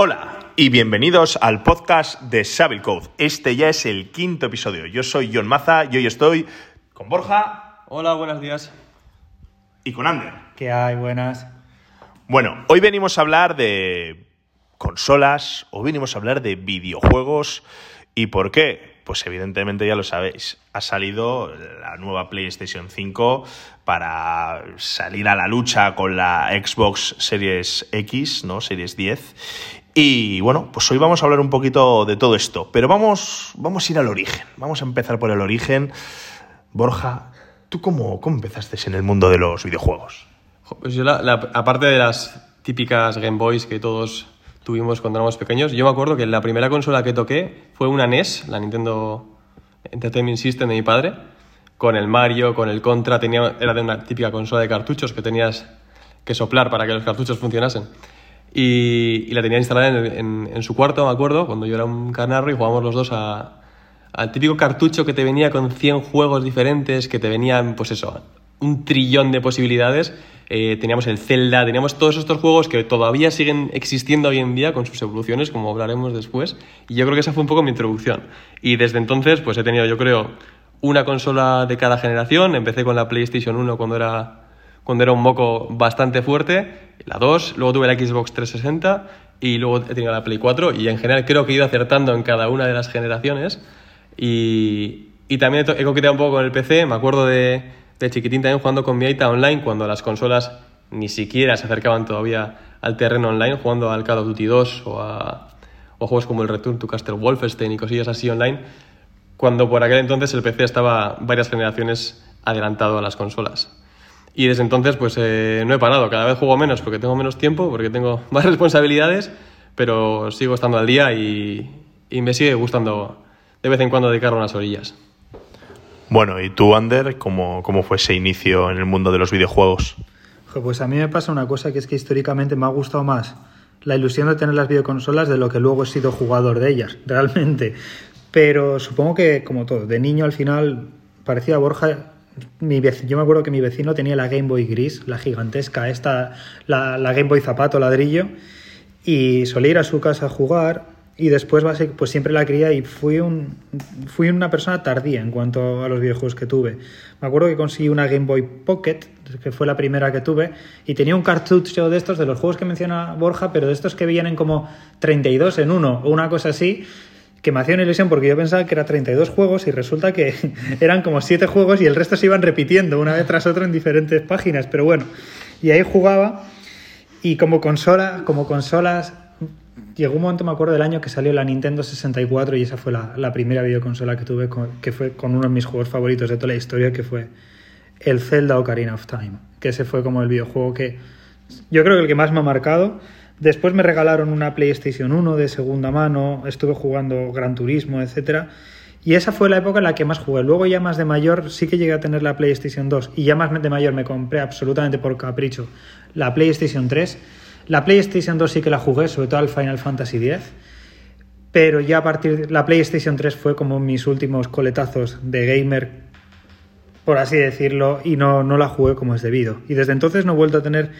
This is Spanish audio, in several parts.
Hola y bienvenidos al podcast de Savile Code. Este ya es el quinto episodio. Yo soy John Maza y hoy estoy con Borja Hola, buenos días. y con Ander. ¿Qué hay? Buenas. Bueno, hoy venimos a hablar de consolas, o venimos a hablar de videojuegos. ¿Y por qué? Pues evidentemente ya lo sabéis, ha salido la nueva PlayStation 5 para salir a la lucha con la Xbox Series X, ¿no? Series 10. Y bueno, pues hoy vamos a hablar un poquito de todo esto, pero vamos, vamos a ir al origen, vamos a empezar por el origen. Borja, ¿tú cómo, cómo empezaste en el mundo de los videojuegos? Pues yo, la- aparte de las típicas Game Boys que todos tuvimos cuando éramos pequeños, yo me acuerdo que la primera consola que toqué fue una NES, la Nintendo Entertainment System de mi padre, con el Mario, con el Contra, tenía, era de una típica consola de cartuchos que tenías que soplar para que los cartuchos funcionasen. Y, y la tenía instalada en, en- en su cuarto, me acuerdo, cuando yo era un canarro y jugábamos los dos a, al típico cartucho que te venía con 100 juegos diferentes, que te venían, pues eso, un trillón de posibilidades. Eh, teníamos el Zelda, teníamos todos estos juegos que todavía siguen existiendo hoy en día con sus evoluciones, como hablaremos después. Y yo creo que esa fue un poco mi introducción. Y desde entonces, pues he tenido, yo creo, una consola de cada generación. Empecé con la PlayStation 1 cuando era, cuando era un moco bastante fuerte, la 2, luego tuve la Xbox 360 y luego he tenido la Play 4 y en general creo que he ido acertando en cada una de las generaciones. Y, y también he, he coqueteado un poco con el PC. Me acuerdo de, de chiquitín también jugando con mi Aita online cuando las consolas ni siquiera se acercaban todavía al terreno online, jugando al Call of Duty 2 o o juegos como el Return to Castle Wolfenstein y cosillas así online, cuando por aquel entonces el PC estaba varias generaciones adelantado a las consolas. Y desde entonces pues eh, no he parado, cada vez juego menos porque tengo menos tiempo, porque tengo más responsabilidades, pero sigo estando al día y, y me sigue gustando de vez en cuando dedicar unas orillas. Bueno, ¿y tú, Ander, cómo, cómo fue ese inicio en el mundo de los videojuegos? Pues a mí me pasa una cosa que es que históricamente me ha gustado más la ilusión de tener las videoconsolas de lo que luego he sido jugador de ellas, realmente. Pero supongo que, como todo, de niño al final, parecía a Borja. Mi vec- yo me acuerdo que mi vecino tenía la Game Boy gris, la gigantesca, esta, la, Game Boy zapato, ladrillo, y solía ir a su casa a jugar. Y después pues siempre la quería y fui, un, fui una persona tardía en cuanto a los videojuegos que tuve. Me acuerdo que conseguí una Game Boy Pocket, que fue la primera que tuve, y tenía un cartucho de estos, de los juegos que menciona Borja, pero de estos que vienen como 32 en uno o una cosa así, que me hacía una ilusión porque yo pensaba que era 32 juegos y resulta que eran como 7 juegos y el resto se iban repitiendo una vez tras otra en diferentes páginas, pero bueno, y ahí jugaba y como consola, como consolas, llegó un momento, me acuerdo del año que salió la Nintendo 64 y esa fue la, la primera videoconsola que tuve, con- que fue con uno de mis juegos favoritos de toda la historia, que fue el Zelda Ocarina of Time, que ese fue como el videojuego que yo creo que el que más me ha marcado. Después me regalaron una PlayStation 1 de segunda mano, estuve jugando Gran Turismo, etcétera. Y esa fue la época en la que más jugué. Luego ya más de mayor sí que llegué a tener la PlayStation 2 y ya más de mayor me compré absolutamente por capricho la PlayStation 3. La PlayStation 2 sí que la jugué, sobre todo al Final Fantasy X. Pero ya a partir de la PlayStation 3 fue como mis últimos coletazos de gamer, por así decirlo, y no, no la jugué como es debido. Y desde entonces no he vuelto a tener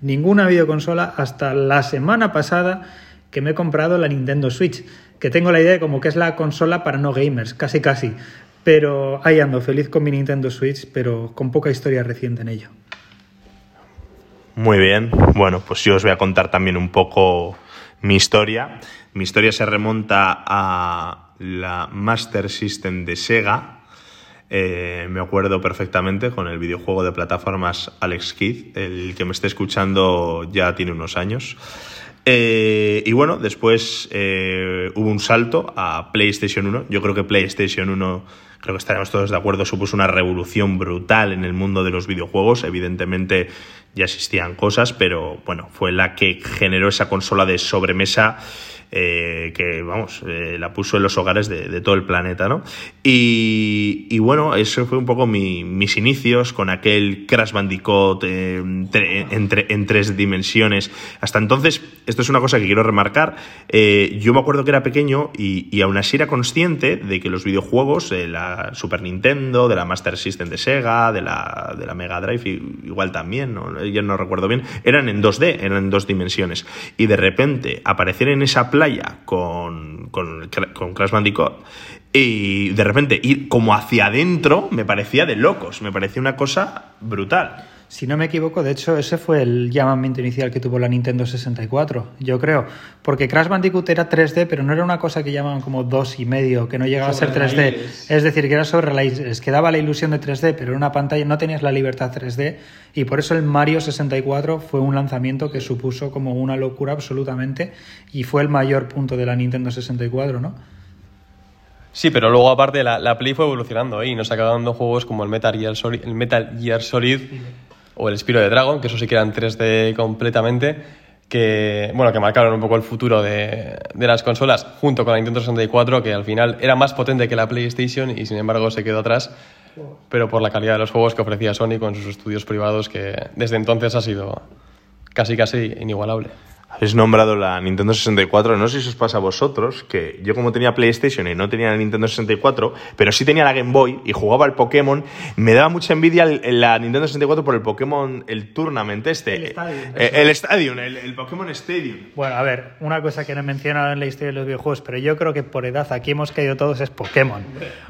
ninguna videoconsola hasta la semana pasada que me he comprado la Nintendo Switch, que tengo la idea de como que es la consola para no gamers, casi casi. Pero ahí ando, feliz con mi Nintendo Switch, pero con poca historia reciente en ello. Muy bien, bueno, pues yo os voy a contar también un poco mi historia. Mi historia se remonta a la Master System de Sega. Eh, me acuerdo perfectamente con el videojuego de plataformas Alex Kidd. El que me esté escuchando ya tiene unos años. Eh, y bueno, después eh, hubo un salto a PlayStation 1. Yo creo que PlayStation 1, creo que estaremos todos de acuerdo, supuso una revolución brutal en el mundo de los videojuegos. Evidentemente ya existían cosas, pero bueno, fue la que generó esa consola de sobremesa eh, que, vamos, eh, la puso en los hogares de, de todo el planeta, ¿no? Y, y bueno, eso fue un poco mi- mis inicios con aquel Crash Bandicoot eh, tre- en, tre- en tres dimensiones. Hasta entonces, esto es una cosa que quiero remarcar, eh, yo me acuerdo que era pequeño y, y aún así era consciente de que los videojuegos de la Super Nintendo, de la Master System de Sega, de la, de la Mega Drive, igual también, ¿no? ya no recuerdo bien, eran en 2D, eran en dos dimensiones. Y de repente aparecer en esa playa con, con, con Crash Bandicoot y de repente ir como hacia adentro me parecía de locos, me parecía una cosa brutal. Si no me equivoco, de hecho, ese fue el llamamiento inicial que tuvo la Nintendo 64, yo creo. Porque Crash Bandicoot era 3D, pero no era una cosa que llamaban como dos y medio, que no llegaba a ser 3D. Es decir, que era sobre que daba la ilusión de 3D, pero en una pantalla no tenías la libertad 3D. Y por eso el Mario 64 fue un lanzamiento que supuso como una locura absolutamente. Y fue el mayor punto de la Nintendo 64, ¿no? Sí, pero luego aparte la, la Play fue evolucionando ¿eh? y nos acabaron dando juegos como el Metal Gear Solid, el Metal Gear Solid o el Spiro de Dragon, que eso sí que eran 3D completamente, que, bueno, que marcaron un poco el futuro de, de, las consolas junto con la Nintendo 64, que al final era más potente que la PlayStation y sin embargo se quedó atrás, pero por la calidad de los juegos que ofrecía Sony con sus estudios privados, que desde entonces ha sido casi casi inigualable. Habéis nombrado la Nintendo 64, no sé si os pasa a vosotros, que yo como tenía PlayStation y no tenía la Nintendo 64, pero sí tenía la Game Boy y jugaba al Pokémon, me daba mucha envidia la Nintendo 64 por el Pokémon, el Tournament este. El Stadium. Eh, el, Stadium, el, el, Pokémon Stadium. Bueno, a ver, una cosa que no he mencionado en la historia de los videojuegos, pero yo creo que por edad aquí hemos caído todos es Pokémon.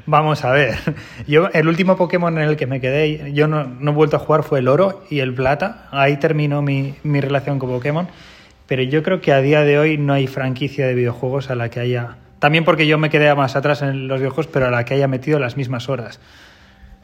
Vamos a ver. Yo, el último Pokémon en el que me quedé, yo no, no he vuelto a jugar fue el oro y el plata. Ahí terminó mi, mi relación con Pokémon pero yo creo que a día de hoy no hay franquicia de videojuegos a la que haya... También porque yo me quedé más atrás en los videojuegos, pero a la que haya metido las mismas horas.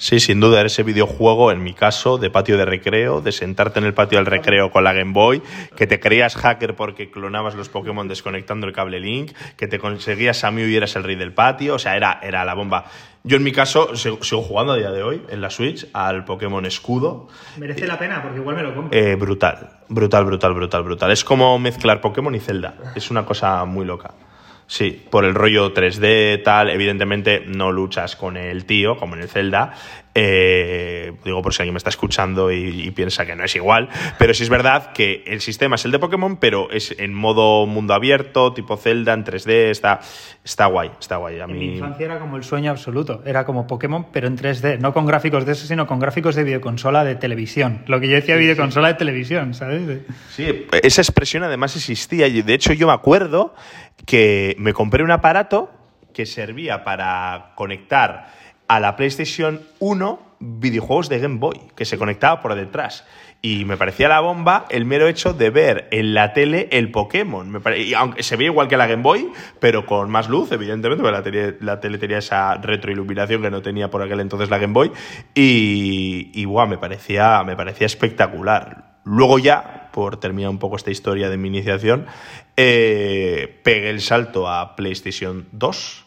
Sí, sin duda, era ese videojuego, en mi caso, de patio de recreo, de sentarte en el patio del recreo con la Game Boy, que te creías hacker porque clonabas los Pokémon desconectando el cable Link, que te conseguías a Mew y eras el rey del patio, o sea, era, era la bomba. Yo en mi caso sigo, jugando a día de hoy en la Switch al Pokémon Escudo. Merece la pena porque igual me lo compro. Eh, brutal, brutal, brutal, brutal, brutal. Es como mezclar Pokémon y Zelda. Es una cosa muy loca. Sí, por el rollo 3D, tal, evidentemente no luchas con el tío, como en el Zelda. Eh, digo por si alguien me está escuchando y, y, piensa que no es igual, pero sí es verdad que el sistema es el de Pokémon, pero es en modo mundo abierto, tipo Zelda, en 3D, está, está guay, está guay. A en mí... mi infancia era como el sueño absoluto, era como Pokémon, pero en 3D, no con gráficos de eso, sino con gráficos de videoconsola de televisión. Lo que yo decía, sí, videoconsola sí. de televisión, ¿sabes? Sí, esa expresión además existía y de hecho yo me acuerdo que me compré un aparato que servía para conectar a la PlayStation 1 videojuegos de Game Boy, que se conectaba por detrás. Y me parecía la bomba el mero hecho de ver en la tele el Pokémon. Me pare... y aunque se veía igual que la Game Boy, pero con más luz, evidentemente, porque la tele, la tele tenía esa retroiluminación que no tenía por aquel entonces la Game Boy. Y, y me, parecía, me parecía espectacular. Luego ya, por terminar un poco esta historia de mi iniciación, eh, pegué el salto a PlayStation 2.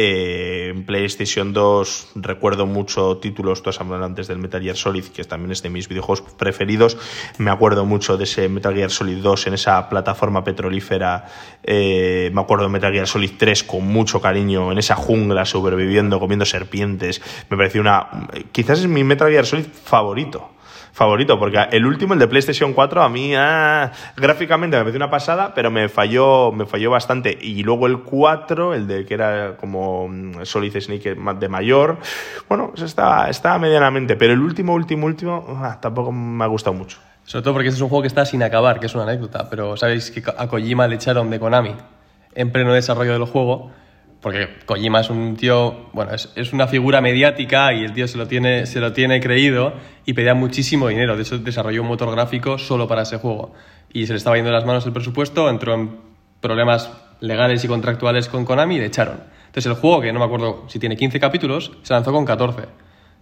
Eh, en PlayStation 2 recuerdo mucho títulos, tú has hablado antes del Metal Gear Solid, que también es de mis videojuegos preferidos. Me acuerdo mucho de ese Metal Gear Solid 2 en esa plataforma petrolífera. Eh, me acuerdo de Metal Gear Solid 3 con mucho cariño, en esa jungla sobreviviendo, comiendo serpientes. Me pareció una. Quizás es mi Metal Gear Solid favorito favorito, porque el último, el de PlayStation 4, a mí ah, gráficamente me pareció una pasada, pero me falló, me falló bastante. Y luego el 4, el de que era como Solid Snake de mayor, bueno, pues estaba, estaba medianamente, pero el último, último, último, ah, tampoco me ha gustado mucho. Sobre todo porque este es un juego que está sin acabar, que es una anécdota, pero sabéis que a Kojima le echaron de Konami en pleno desarrollo del juego porque Kojima es un tío, bueno, es, es, una figura mediática y el tío se lo, tiene, se lo tiene creído y pedía muchísimo dinero. De hecho, desarrolló un motor gráfico solo para ese juego. Y se le estaba yendo de las manos el presupuesto, entró en problemas legales y contractuales con Konami y le echaron. Entonces el juego, que no me acuerdo si tiene 15 capítulos, se lanzó con 14.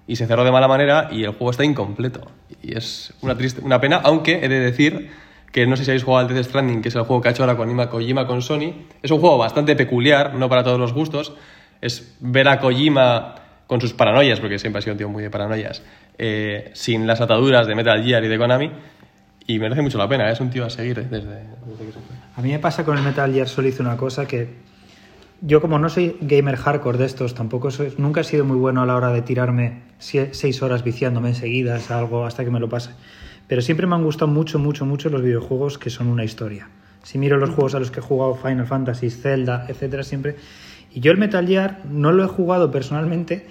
Y se cerró de mala manera y el juego está incompleto. Y es una, triste, una pena, aunque he de decir que no sé si habéis jugado al Death Stranding, que es el juego que ha hecho ahora con Kojima con Sony. Es un juego bastante peculiar, no para todos los gustos. Es ver a Kojima con sus paranoias, porque siempre ha sido un tío muy de paranoias, eh, sin las ataduras de Metal Gear y de Konami. Y merece mucho la pena, ¿eh? es un tío a seguir ¿eh? desde, que se fue. A mí me pasa con el Metal Gear Solid una cosa que yo como no soy gamer hardcore de estos, tampoco soy, nunca he sido muy bueno a la hora de tirarme seis horas viciándome enseguidas algo hasta que me lo pase. Pero siempre me han gustado mucho, mucho, mucho los videojuegos que son una historia. Si miro los juegos a los que he jugado, Final Fantasy, Zelda, etcétera, siempre. Y yo el Metal Gear no lo he jugado personalmente,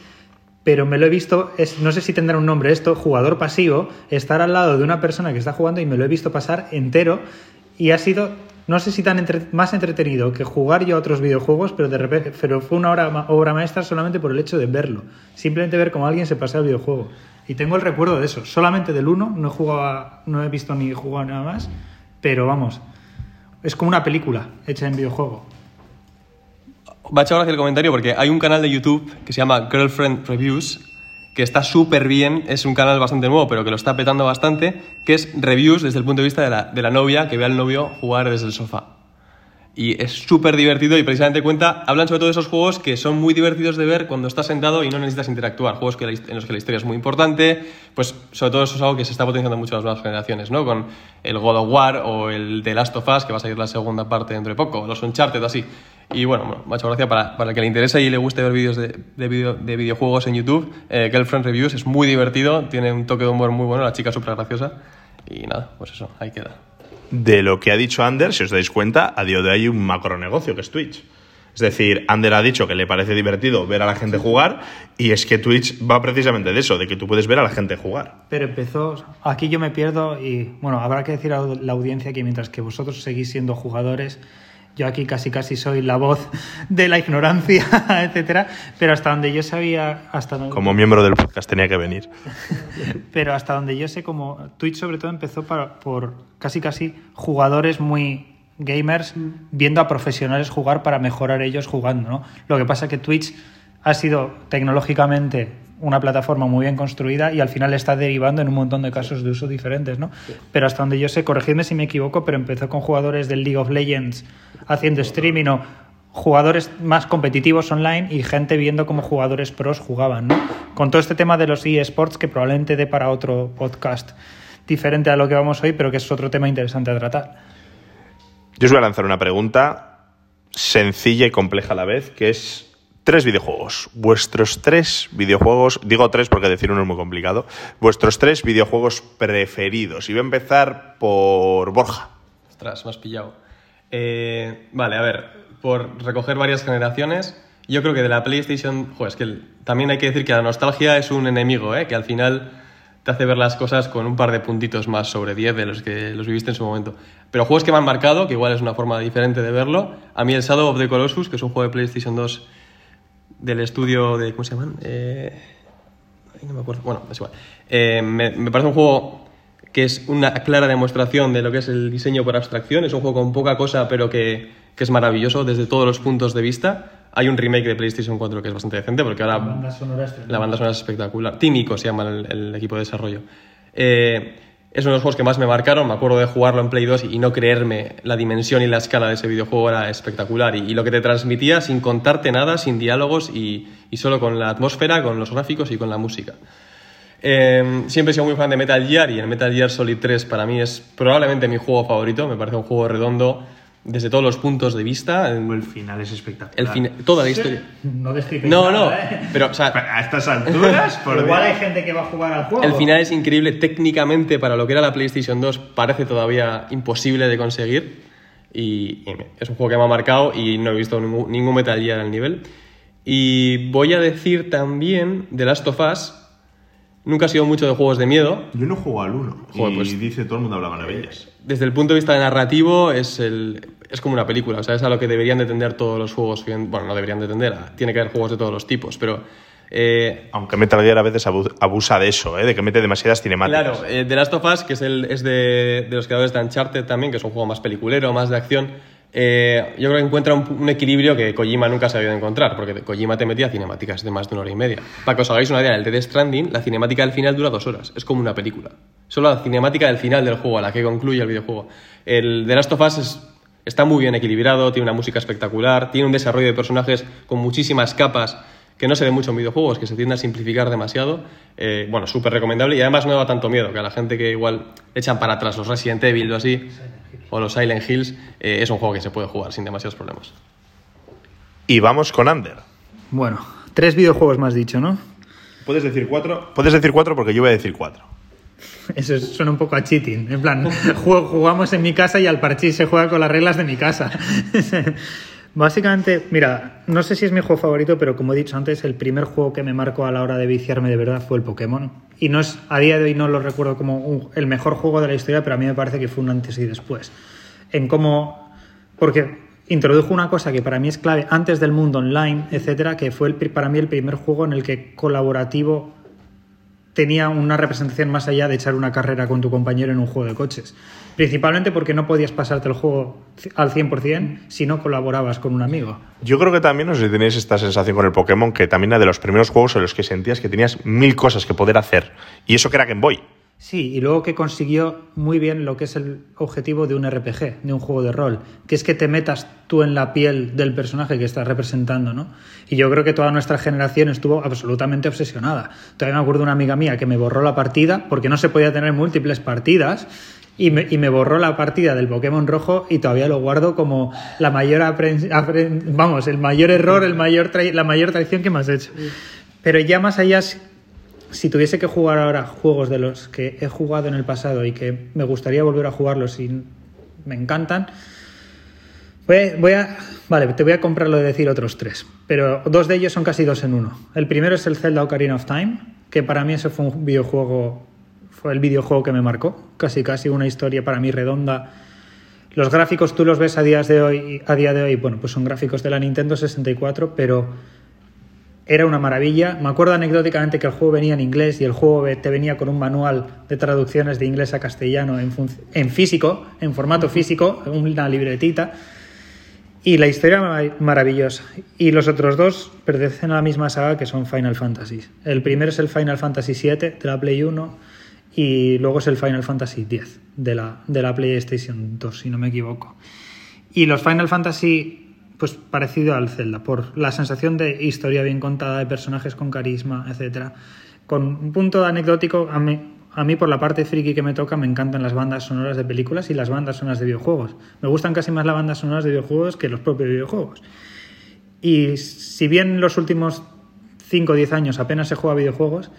pero me lo he visto, no sé si tendrá un nombre esto, jugador pasivo, estar al lado de una persona que está jugando y me lo he visto pasar entero y ha sido, no sé si tan más entretenido que jugar yo a otros videojuegos, pero de repente, pero fue una obra, obra maestra solamente por el hecho de verlo, simplemente ver cómo alguien se pasa el videojuego. Y tengo el recuerdo de eso, solamente del 1, no he, jugado no he visto ni jugado nada más, pero vamos, es como una película hecha en videojuego. Me ha hecho gracia el comentario porque hay un canal de YouTube que se llama Girlfriend Reviews, que está súper bien, es un canal bastante nuevo, pero que lo está petando bastante, que es reviews desde el punto de vista de la, de la novia que ve al novio jugar desde el sofá. Y es súper divertido y precisamente cuenta, hablan sobre todo de esos juegos que son muy divertidos de ver cuando estás sentado y no necesitas interactuar. Juegos que en los que la historia es muy importante, pues sobre todo eso es algo que se está potenciando mucho en las nuevas generaciones, ¿no? Con el God of War o el The Last of Us, que va a salir la segunda parte dentro de poco, los Uncharted, así. Y bueno, bueno, me ha hecho gracia para, para el que le interese y le guste ver vídeos de, de, video- de videojuegos en YouTube. Eh, Girlfriend Reviews es muy divertido, tiene un toque de humor muy bueno, la chica es súper graciosa. Y nada, pues eso, ahí queda. De lo que ha dicho Ander, si os dais cuenta, a día de hoy hay un macronegocio que es Twitch. Es decir, Ander ha dicho que le parece divertido ver a la gente jugar y es que Twitch va precisamente de eso, de que tú puedes ver a la gente jugar. Pero empezó, aquí yo me pierdo y bueno, habrá que decir a la audiencia que mientras que vosotros seguís siendo jugadores, yo aquí casi casi soy la voz de la ignorancia, etcétera, pero hasta donde yo sabía, hasta donde, Como miembro del podcast tenía que venir. pero hasta donde yo sé como Twitch sobre todo empezó para- por casi casi jugadores muy gamers viendo a profesionales jugar para mejorar ellos jugando, ¿no? Lo que pasa que Twitch ha sido tecnológicamente una plataforma muy bien construida y al final está derivando en un montón de casos de uso diferentes, ¿no? Pero hasta donde yo sé, corregidme si me equivoco, pero empezó con jugadores del League of Legends haciendo streaming o jugadores más competitivos online y gente viendo cómo jugadores pros jugaban, ¿no? Con todo este tema de los eSports que probablemente dé para otro podcast diferente a lo que vamos hoy, pero que es otro tema interesante a tratar. Yo os voy a lanzar una pregunta sencilla y compleja a la vez, que es tres videojuegos. Vuestros tres videojuegos, digo tres porque decir uno es muy complicado, vuestros tres videojuegos preferidos. Y voy a empezar por Borja. Ostras, me has pillado. Eh, vale, a ver, por recoger varias generaciones, yo creo que de la PlayStation, joder, es que también hay que decir que la nostalgia es un enemigo, ¿eh? que al final te hace ver las cosas con un par de puntitos más sobre 10 de los que los viviste en su momento. Pero juegos que me han marcado, que igual es una forma diferente de verlo, a mí el Shadow of the Colossus, que es un juego de PlayStation 2 del estudio de... ¿Cómo se llaman? Eh, no me acuerdo. Bueno, es igual. Eh, me, me parece un juego que es una clara demostración de lo que es el diseño por abstracción. Es un juego con poca cosa, pero que, que es maravilloso desde todos los puntos de vista. Hay un remake de PlayStation 4 que es bastante decente, porque ahora sonora la banda sonora es espectacular. Tímico se llama el, el equipo de desarrollo. Eh, es uno de los juegos que más me marcaron. Me acuerdo de jugarlo en Play 2 y no creerme la dimensión y la escala de ese videojuego era espectacular. Y, lo que te transmitía sin contarte nada, sin diálogos y, solo con la atmósfera, con los gráficos y con la música. Eh, siempre he sido muy fan de Metal Gear y el Metal Gear Solid 3 para mí es probablemente mi juego favorito. Me parece un juego redondo desde todos los puntos de vista. El final es espectacular. El fin- toda la historia. No No, no, nada, ¿eh? pero o sea, A estas alturas, por Igual hay gente que va a jugar al juego. El final es increíble técnicamente para lo que era la PlayStation 2, parece todavía imposible de conseguir. Y, y es un juego que me ha marcado y no he visto ningún, ningún Metal Gear al nivel. Y voy a decir también The Last of Us. Nunca he sido mucho de juegos de miedo. Yo no juego al 1 Joder, y pues- dice todo el mundo habla maravillas. Desde el punto de vista de narrativo es, el, es como una película, o sea, es a lo que deberían de tender todos los juegos. Bueno, no deberían de tender, tiene que haber juegos de todos los tipos, pero... eh, Aunque Metal Gear a veces abu- abusa de eso, ¿eh? de que mete demasiadas cinemáticas. Claro, eh, The Last of Us, que es, el, es de, de los creadores de Uncharted también, que es un juego más peliculero, más de acción, eh, yo creo que encuentra un, un equilibrio que Kojima nunca de encontrar, porque Kojima te metía cinemáticas de más de una hora y media. Para que os hagáis una idea, el de Death Stranding, la cinemática del final dura dos horas, es como una película. Solo la cinemática del final del juego, a la que concluye el videojuego. El The Last of Us es- está muy bien equilibrado, tiene una música espectacular, tiene un desarrollo de personajes con muchísimas capas que no se ve mucho en videojuegos, que se tiende a simplificar demasiado. Eh, bueno, súper recomendable y además no da tanto miedo, que a la gente que igual echan para atrás los Resident Evil o así, o los Silent Hills, eh, es un juego que se puede jugar sin demasiados problemas. Y vamos con Under. Bueno, tres videojuegos más dicho, ¿no? ¿Puedes decir cuatro? Puedes decir cuatro porque yo voy a decir cuatro. Eso suena un poco a cheating. En plan, jugamos en mi casa y al parchís se juega con las reglas de mi casa. Básicamente, mira, no sé si es mi juego favorito, pero como he dicho antes, el primer juego que me marcó a la hora de viciarme de verdad fue el Pokémon. Y no es, a día de hoy no lo recuerdo como el mejor juego de la historia, pero a mí me parece que fue un antes y después. En cómo. Porque introdujo una cosa que para mí es clave antes del mundo online, etcétera, que fue el para mí el primer juego en el que colaborativo tenía una representación más allá de echar una carrera con tu compañero en un juego de coches. Principalmente porque no podías pasarte el juego al 100% si no colaborabas con un amigo. Yo creo que también, no sé tenéis esta sensación con el Pokémon, que también era de los primeros juegos en los que sentías que tenías mil cosas que poder hacer. Y eso que era Game Boy. Sí, y luego que consiguió muy bien lo que es el objetivo de un RPG, de un juego de rol, que es que te metas tú en la piel del personaje que estás representando, ¿no? Y yo creo que toda nuestra generación estuvo absolutamente obsesionada. Todavía me acuerdo de una amiga mía que me borró la partida porque no se podía tener múltiples partidas y me, y me borró la partida del Pokémon rojo y todavía lo guardo como la mayor vamos, el mayor error, el mayor la mayor traición que me has hecho. Pero ya más allá si tuviese que jugar ahora juegos de los que he jugado en el pasado y que me gustaría volver a jugarlos y me encantan, voy a, Vale, te voy a comprar lo de decir otros tres, pero dos de ellos son casi dos en uno. El primero es el Zelda Ocarina of Time, que para mí ese fue un videojuego, fue el videojuego que me marcó, casi casi una historia para mí redonda. Los gráficos tú los ves a, días de hoy, a día de hoy, bueno, pues son gráficos de la Nintendo 64, pero era una maravilla. Me acuerdo anecdóticamente que el juego venía en inglés y el juego te venía con un manual de traducciones de inglés a castellano en, físico, en formato físico, una libretita. Y la historia ma- maravillosa. Y los otros dos pertenecen a la misma saga que son Final Fantasy. El primero es el Final Fantasy VII de la Play 1 y luego es el Final Fantasy X de la, de la PlayStation 2, si no me equivoco. Y los Final Fantasy, pues parecido al Zelda, por la sensación de historia bien contada, de personajes con carisma, etcétera. Con un punto anecdótico, a mí, a mí por la parte friki que me toca me encantan las bandas sonoras de películas y las bandas sonoras de videojuegos. Me gustan casi más las bandas sonoras de videojuegos que los propios videojuegos. Y si bien los últimos 5 o 10 años apenas se juega videojuegos,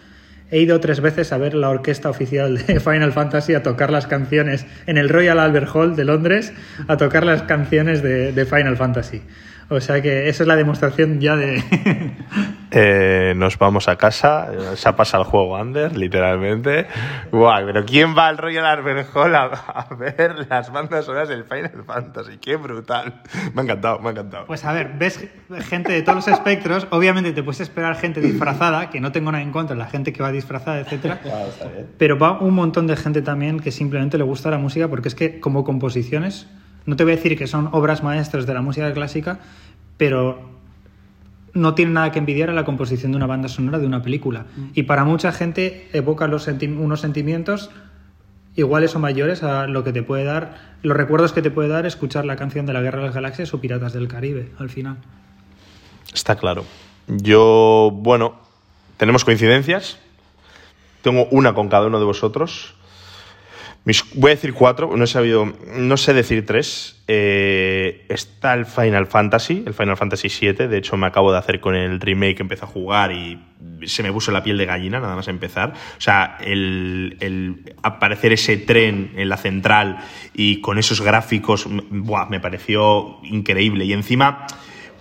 he ido tres veces a ver la orquesta oficial de Final Fantasy a tocar las canciones en el Royal Albert Hall de Londres, a tocar las canciones de, Final Fantasy. O sea que esa es la demostración ya de... Eh, nos vamos a casa, se ha pasado el juego Under, literalmente. Guau, pero ¿quién va al Royal Albert Hall a, a ver las bandas sonoras del Final Fantasy? ¡Qué brutal! Me ha encantado, me ha encantado. Pues a ver, ves gente de todos los espectros, obviamente te puedes esperar gente disfrazada, que no tengo nada en contra la gente que va disfrazada, etcétera. Pero va un montón de gente también que simplemente le gusta la música porque es que como composiciones, no te voy a decir que son obras maestras de la música clásica, pero no tiene nada que envidiar a la composición de una banda sonora de una película. Y para mucha gente evoca los senti- unos sentimientos iguales o mayores a lo que te puede dar, los recuerdos que te puede dar escuchar la canción de la Guerra de las Galaxias o Piratas del Caribe al final. Está claro. Yo, bueno, tenemos coincidencias. Tengo una con cada uno de vosotros. Voy a decir cuatro, no he sabido, no sé decir tres. Eh, está el Final Fantasy, el Final Fantasy VII. De hecho, me acabo de hacer con el remake empecé a jugar y se me puso la piel de gallina nada más empezar. O sea, el, el aparecer ese tren en la central y con esos gráficos, buah, me pareció increíble. Y encima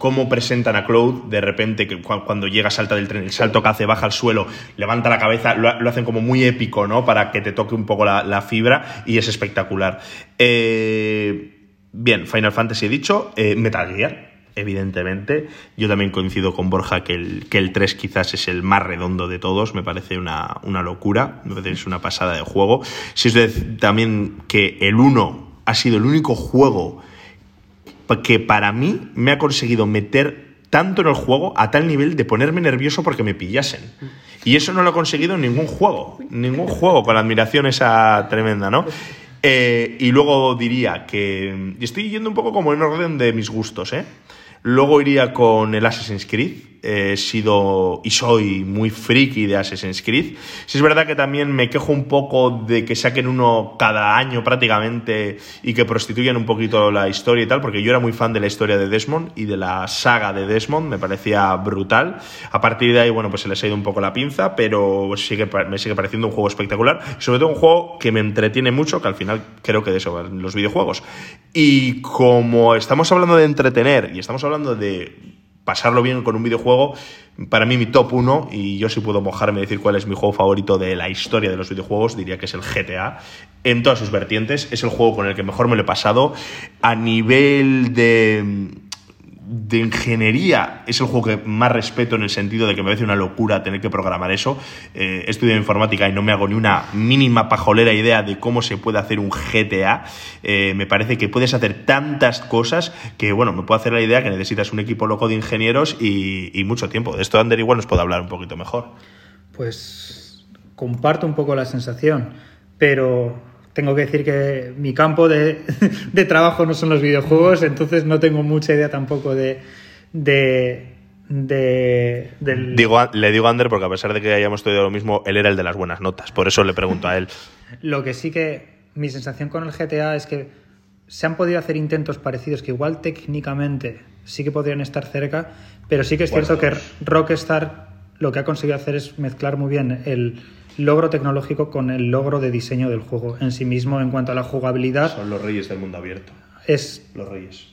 cómo presentan a Cloud de repente que cu- cuando llega salta del tren el salto que hace baja al suelo levanta la cabeza lo, hacen como muy épico no para que te toque un poco la, fibra y es espectacular. Eh, bien Final Fantasy he dicho eh, Metal Gear evidentemente. Yo también coincido con Borja que el, que el 3 quizás es el más redondo de todos me parece una, una locura me parece es una pasada de juego. Si es decir también que el 1 ha sido el único juego que para mí me ha conseguido meter tanto en el juego a tal nivel de ponerme nervioso porque me pillasen. Y eso no lo he conseguido en ningún juego, ningún juego, con la admiración esa tremenda, ¿no? Eh, y luego diría que. Y estoy yendo un poco como en orden de mis gustos, ¿eh? Luego iría con el Assassin's Creed. He sido y soy muy friki de Assassin's Creed. Sí es verdad que también me quejo un poco de que saquen uno cada año prácticamente y que prostituyan un poquito la historia y tal, porque yo era muy fan de la historia de Desmond y de la saga de Desmond, me parecía brutal. A partir de ahí, bueno, pues se les ha ido un poco la pinza, pero sigue, me sigue pareciendo un juego espectacular. Sobre todo un juego que me entretiene mucho, que al final creo que de eso van los videojuegos. Y como estamos hablando de entretener y estamos hablando de pasarlo bien con un videojuego, para mí mi top 1, y yo si puedo mojarme y decir cuál es mi juego favorito de la historia de los videojuegos, diría que es el GTA, en todas sus vertientes, es el juego con el que mejor me lo he pasado, a nivel de de ingeniería es el juego que más respeto en el sentido de que me parece una locura tener que programar eso. Eh, he estudiado informática y no me hago ni una mínima pajolera idea de cómo se puede hacer un GTA. Eh, me parece que puedes hacer tantas cosas que, bueno, me puedo hacer la idea que necesitas un equipo loco de ingenieros y, mucho tiempo. De esto Ander igual nos puede hablar un poquito mejor. Pues comparto un poco la sensación, pero tengo que decir que mi campo de, trabajo no son los videojuegos, entonces no tengo mucha idea tampoco de, de, del... Digo, le digo a Ander porque a pesar de que hayamos estudiado lo mismo, él era el de las buenas notas, por eso le pregunto a él. lo que sí que mi sensación con el GTA es que se han podido hacer intentos parecidos que igual técnicamente sí que podrían estar cerca, pero sí que es cierto que Rockstar lo que ha conseguido hacer es mezclar muy bien el logro tecnológico con el logro de diseño del juego en sí mismo en cuanto a la jugabilidad. Son los reyes del mundo abierto. Es los reyes.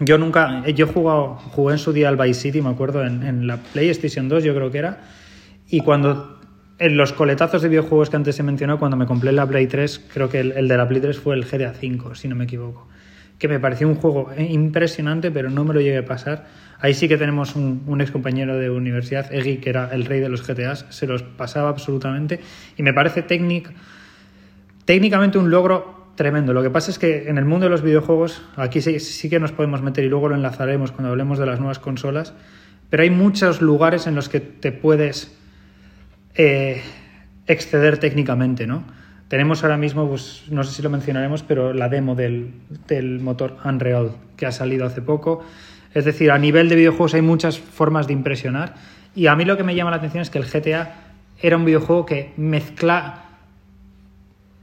Yo nunca, yo he jugado, jugué en su día al Vice City, me acuerdo, en, la PlayStation 2 yo creo que era, y cuando en los coletazos de videojuegos que antes he mencionado, cuando me compré la Play 3, creo que el, el de la Play 3 fue el GTA V, si no me equivoco, que me pareció un juego impresionante, pero no me lo llegué a pasar Ahí sí que tenemos un, ex compañero de universidad, Eggy, que era el rey de los GTAs, se los pasaba absolutamente y me parece técnicamente un logro tremendo. Lo que pasa es que en el mundo de los videojuegos, aquí sí, sí, que nos podemos meter y luego lo enlazaremos cuando hablemos de las nuevas consolas, pero hay muchos lugares en los que te puedes eh, exceder técnicamente, ¿no? Tenemos ahora mismo, pues, no sé si lo mencionaremos, pero la demo del, del motor Unreal que ha salido hace poco. Es decir, a nivel de videojuegos hay muchas formas de impresionar y a mí lo que me llama la atención es que el GTA era un videojuego que mezcla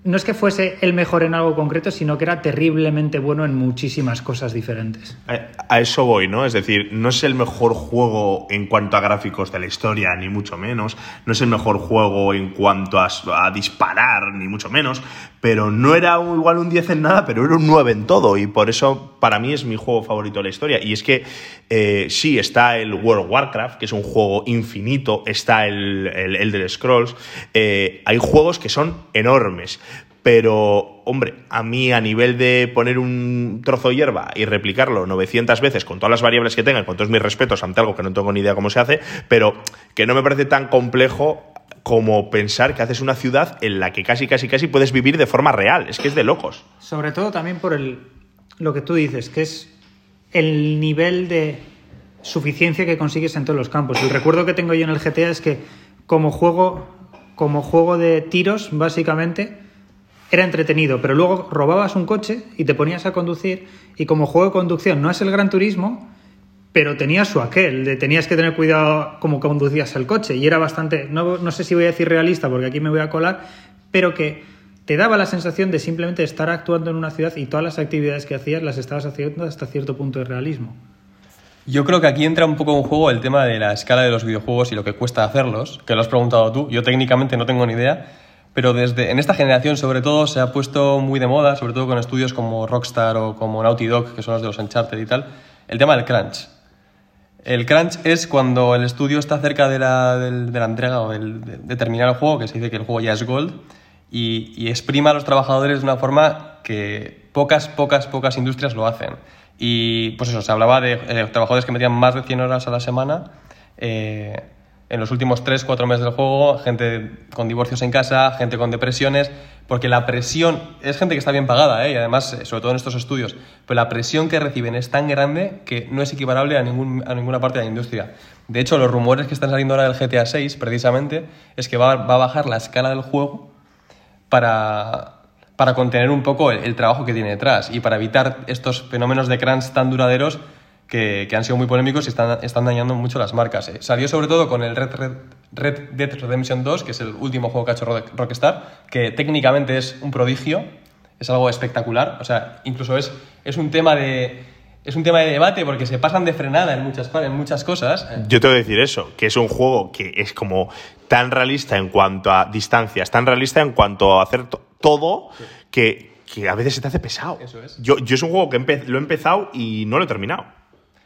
no es que fuese el mejor en algo concreto, sino que era terriblemente bueno en muchísimas cosas diferentes. A eso voy, ¿no? Es decir, no es el mejor juego en cuanto a gráficos de la historia, ni mucho menos. No es el mejor juego en cuanto a, disparar, ni mucho menos. Pero no era igual un 10 en nada, pero era un 9 en todo. Y por eso, para mí, es mi juego favorito de la historia. Y es que, eh, sí, está el World of Warcraft, que es un juego infinito. Está el, el Elder Scrolls. Eh, hay juegos que son enormes. Pero, hombre, a mí a nivel de poner un trozo de hierba y replicarlo 900 veces con todas las variables que tenga, con todos mis respetos ante algo que no tengo ni idea cómo se hace, pero que no me parece tan complejo como pensar que haces una ciudad en la que casi, casi, casi puedes vivir de forma real. Es que es de locos. Sobre todo también por el, lo que tú dices, que es el nivel de suficiencia que consigues en todos los campos. El recuerdo que tengo yo en el GTA es que como juego, como juego de tiros, básicamente, era entretenido, pero luego robabas un coche y te ponías a conducir y como juego de conducción no es el gran turismo, pero tenía su aquel, de tenías que tener cuidado cómo conducías el coche y era bastante, no, no sé si voy a decir realista porque aquí me voy a colar, pero que te daba la sensación de simplemente estar actuando en una ciudad y todas las actividades que hacías las estabas haciendo hasta cierto punto de realismo. Yo creo que aquí entra un poco en juego el tema de la escala de los videojuegos y lo que cuesta hacerlos, que lo has preguntado tú. Yo técnicamente no tengo ni idea, pero desde en esta generación sobre todo se ha puesto muy de moda, sobre todo con estudios como Rockstar o como Naughty Dog, que son los de los Uncharted y tal, el tema del crunch. El crunch es cuando el estudio está cerca de la, de la entrega o de, terminar el juego, que se dice que el juego ya es gold, y, y, exprima a los trabajadores de una forma que pocas, pocas, pocas industrias lo hacen. Y pues eso, se hablaba de eh, trabajadores que metían más de 100 horas a la semana. Eh, en los últimos 3-4 meses del juego, gente con divorcios en casa, gente con depresiones, porque la presión, es gente que está bien pagada, ¿eh? y además, eh, sobre todo en estos estudios, pero la presión que reciben es tan grande que no es equiparable a, ningún, a ninguna parte de la industria. De hecho, los rumores que están saliendo ahora del GTA 6, precisamente, es que va, va a bajar la escala del juego para, para contener un poco el, trabajo que tiene detrás y para evitar estos fenómenos de crunch tan duraderos que, que han sido muy polémicos y están, están dañando mucho las marcas. eh. Salió sobre todo con el Red, Red, Red Dead Redemption 2, que es el último juego que ha hecho Rock- Rockstar, que técnicamente es un prodigio, es algo espectacular, o sea, incluso es, es un tema de... Es un tema de debate porque se pasan de frenada en muchas, pa- en muchas cosas. Yo te voy a decir eso, que es un juego que es como tan realista en cuanto a distancias, tan realista en cuanto a hacer to- todo, que, que a veces se te hace pesado. Eso es. Yo, yo es un juego que lo he empezado y no lo he terminado.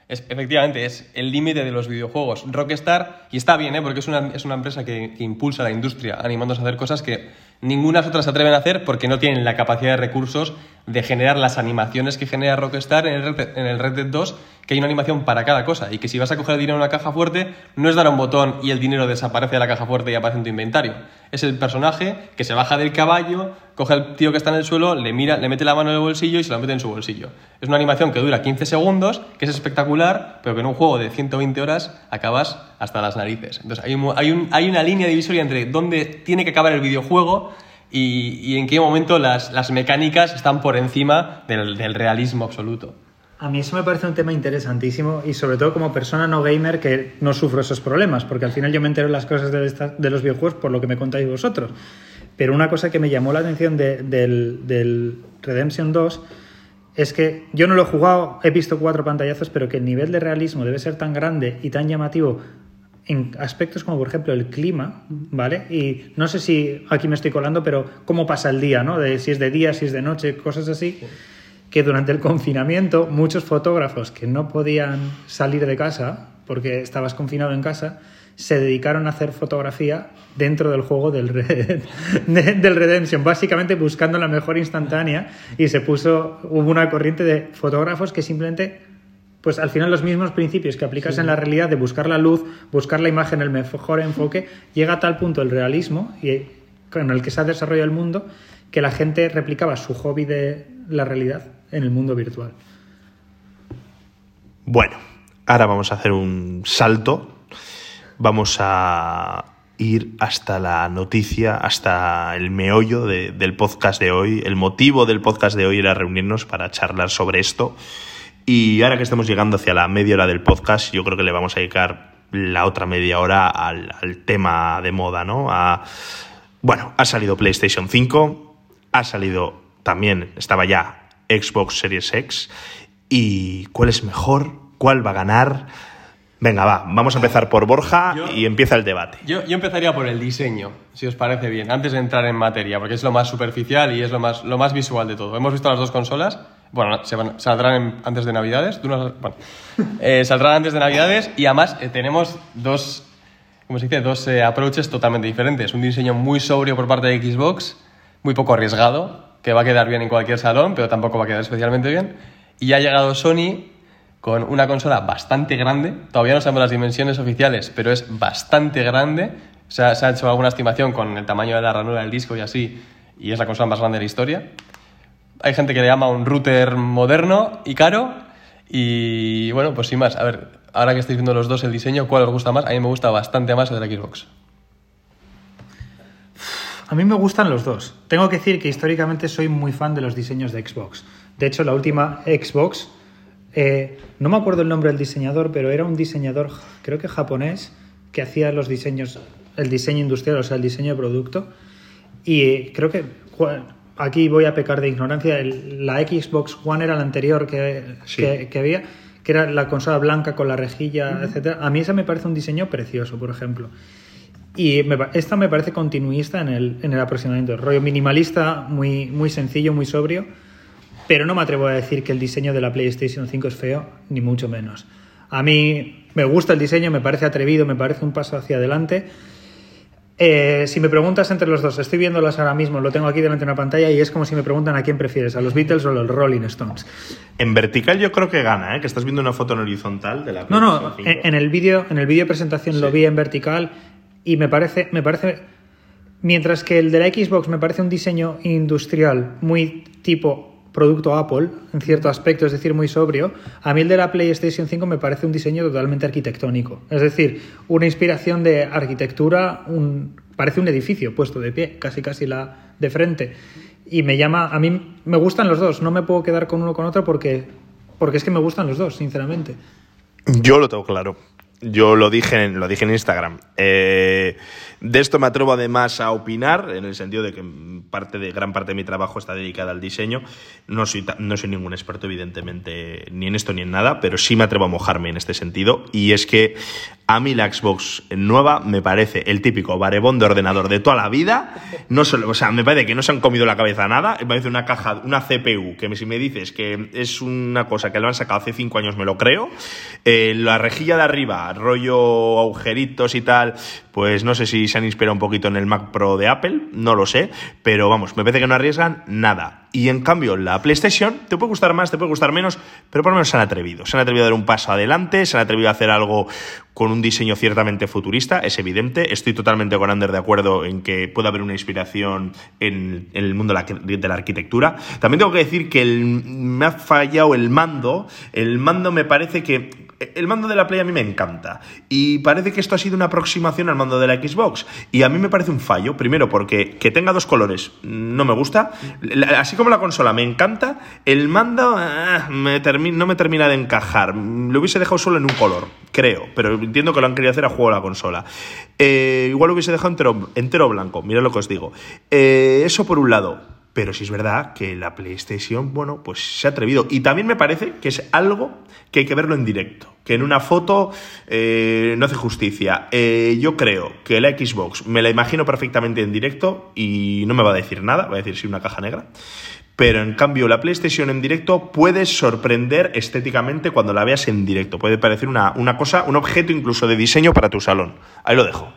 Es, efectivamente, es el límite de los videojuegos. Rockstar, y está bien, ¿eh? porque es una, es una empresa que, que impulsa la industria, animándose a hacer cosas que ninguna otras se atreven a hacer porque no tienen la capacidad de recursos de generar las animaciones que genera Rockstar en el, Red, en el Red Dead 2, que hay una animación para cada cosa, y que si vas a coger el dinero en una caja fuerte, no es dar a un botón y el dinero desaparece de la caja fuerte y aparece en tu inventario. Es el personaje que se baja del caballo, coge al tío que está en el suelo, le mira, le mete la mano en el bolsillo y se la mete en su bolsillo. Es una animación que dura 15 segundos, que es espectacular, pero que en un juego de 120 horas acabas hasta las narices. Entonces hay, un, hay, un- hay una línea divisoria entre dónde tiene que acabar el videojuego y, en qué momento las, mecánicas están por encima del, realismo absoluto. A mí eso me parece un tema interesantísimo y sobre todo como persona no gamer que no sufro esos problemas, porque al final yo me entero las cosas de, los videojuegos por lo que me contáis vosotros. Pero una cosa que me llamó la atención de- del, del Redemption 2 es que yo no lo he jugado, he visto cuatro pantallazos, pero que el nivel de realismo debe ser tan grande y tan llamativo en aspectos como por ejemplo el clima, ¿vale? Y no sé si aquí me estoy colando, pero cómo pasa el día, ¿no? De si es de día, si es de noche, cosas así que durante el confinamiento muchos fotógrafos que no podían salir de casa porque estabas confinado en casa se dedicaron a hacer fotografía dentro del juego del, Red- de- del Redemption, básicamente buscando la mejor instantánea y se puso, hubo una corriente de fotógrafos que simplemente, pues al final los mismos principios que aplicas en la realidad de buscar la luz, buscar la imagen, el mejor enfoque, llega a tal punto el realismo y con el que se ha desarrollado el mundo que la gente replicaba su hobby de la realidad en el mundo virtual. Bueno, ahora vamos a hacer un salto. Vamos a ir hasta la noticia, hasta el meollo de- del podcast de hoy. El motivo del podcast de hoy era reunirnos para charlar sobre esto. Y ahora que estamos llegando hacia la media hora del podcast, yo creo que le vamos a dedicar la otra media hora al, al tema de moda, ¿no? A, bueno, ha salido PlayStation 5, ha salido también, estaba ya Xbox Series X. ¿Y cuál es mejor? ¿Cuál va a ganar? Venga, va, vamos a empezar por Borja Yo- y empieza el debate. Yo, yo empezaría por el diseño, si os parece bien, antes de entrar en materia, porque es lo más superficial y es lo más, lo más visual de todo. Hemos visto las dos consolas, bueno, saldrán antes de Navidades, eh, saldrán antes de Navidades y además eh, tenemos dos, ¿cómo se dice? Dos eh, approaches totalmente diferentes. Un diseño muy sobrio por parte de Xbox, muy poco arriesgado, que va a quedar bien en cualquier salón, pero tampoco va a quedar especialmente bien. Y ha llegado Sony con una consola bastante grande. Todavía no sabemos las dimensiones oficiales, pero es bastante grande. Se ha hecho alguna estimación con el tamaño de la ranura del disco y así, y es la consola más grande de la historia. Hay gente que le llama un router moderno y caro. Y bueno, pues sin más, a ver, ahora que estáis viendo los dos el diseño, ¿cuál os gusta más? A mí me gusta bastante más el de la Xbox. A mí me gustan los dos. Tengo que decir que históricamente soy muy fan de los diseños de Xbox. De hecho, la última Xbox, eh, no me acuerdo el nombre del diseñador, pero era un diseñador, creo que japonés, que hacía los diseños, el diseño industrial, o sea, el diseño de producto. Y eh, creo que aquí voy a pecar de ignorancia. el- la Xbox One era la anterior que, Sí. que, que había, que era la consola blanca con la rejilla, etcétera. A mí esa me parece un diseño precioso, por ejemplo. Y me esta me parece continuista en el, en el aproximamiento. Rollo minimalista, muy, muy sencillo, muy sobrio. Pero no me atrevo a decir que el diseño de la PlayStation 5 es feo, ni mucho menos. A mí me gusta el diseño, me parece atrevido, me parece un paso hacia adelante. Eh, si me preguntas entre los dos, estoy viéndolas ahora mismo, lo tengo aquí delante de una pantalla y es como si me preguntan a quién prefieres, a los Beatles o a los Rolling Stones. En vertical yo creo que gana, ¿eh? que estás viendo una foto en horizontal de la No, no, PlayStation 5. en, en el vídeo, en el vídeo de presentación lo vi en vertical y me parece, me parece, mientras que el de la Xbox me parece un diseño industrial muy tipo producto Apple en cierto aspecto, es decir, muy sobrio, a mí el de la PlayStation 5 me parece un diseño totalmente arquitectónico, es decir, una inspiración de arquitectura, un, parece un edificio puesto de pie, casi casi la de frente. Y me llama, a mí me gustan los dos, no me puedo quedar con uno con otro porque porque es que me gustan los dos, sinceramente. Yo lo tengo claro. Yo lo dije, lo dije en Instagram. Eh, de esto me atrevo además a opinar, en el sentido de que parte de, gran parte de mi trabajo está dedicada al diseño. No soy, no soy ningún experto, evidentemente, ni en esto ni en nada, pero sí me atrevo a mojarme en este sentido. Y es que a mí la Xbox nueva me parece el típico barebón de ordenador de toda la vida. No solo, o sea, me parece que no se han comido la cabeza nada. Me parece una caja, una CPU, que si me dices que es una cosa que lo han sacado hace cinco años, me lo creo. Eh, la rejilla de arriba, rollo agujeritos y tal, pues no sé si se han inspirado un poquito en el Mac Pro de Apple, no lo sé, pero vamos, me parece que no arriesgan nada. Y en cambio, la PlayStation te puede gustar más, te puede gustar menos, pero por lo menos se han atrevido. Se han atrevido a dar un paso adelante, se han atrevido a hacer algo con un diseño ciertamente futurista, es evidente. Estoy totalmente con Ander de acuerdo en que puede haber una inspiración en, el mundo de la, arquitectura. También tengo que decir que me ha fallado el mando. El mando me parece que el mando de la Play a mí me encanta. Y parece que esto ha sido una aproximación al mando de la Xbox. Y a mí me parece un fallo. Primero, porque que tenga dos colores no me gusta. Así como la consola me encanta, el mando ah, no me termina de encajar. Lo hubiese dejado solo en un color, creo. Pero entiendo que lo han querido hacer a juego la consola. Eh, igual lo hubiese dejado entero, entero blanco. Mirad lo que os digo. Eh, eso por un lado. Pero sí es verdad que la PlayStation, bueno, pues se ha atrevido. Y también me parece que es algo que hay que verlo en directo. Que en una foto eh, no hace justicia. Yo creo que la Xbox me la imagino perfectamente en directo y no me va a decir nada, va a decir si una caja negra. Pero en cambio, la PlayStation en directo puede sorprender estéticamente cuando la veas en directo. Puede parecer una, una cosa, un objeto incluso de diseño para tu salón. Ahí lo dejo.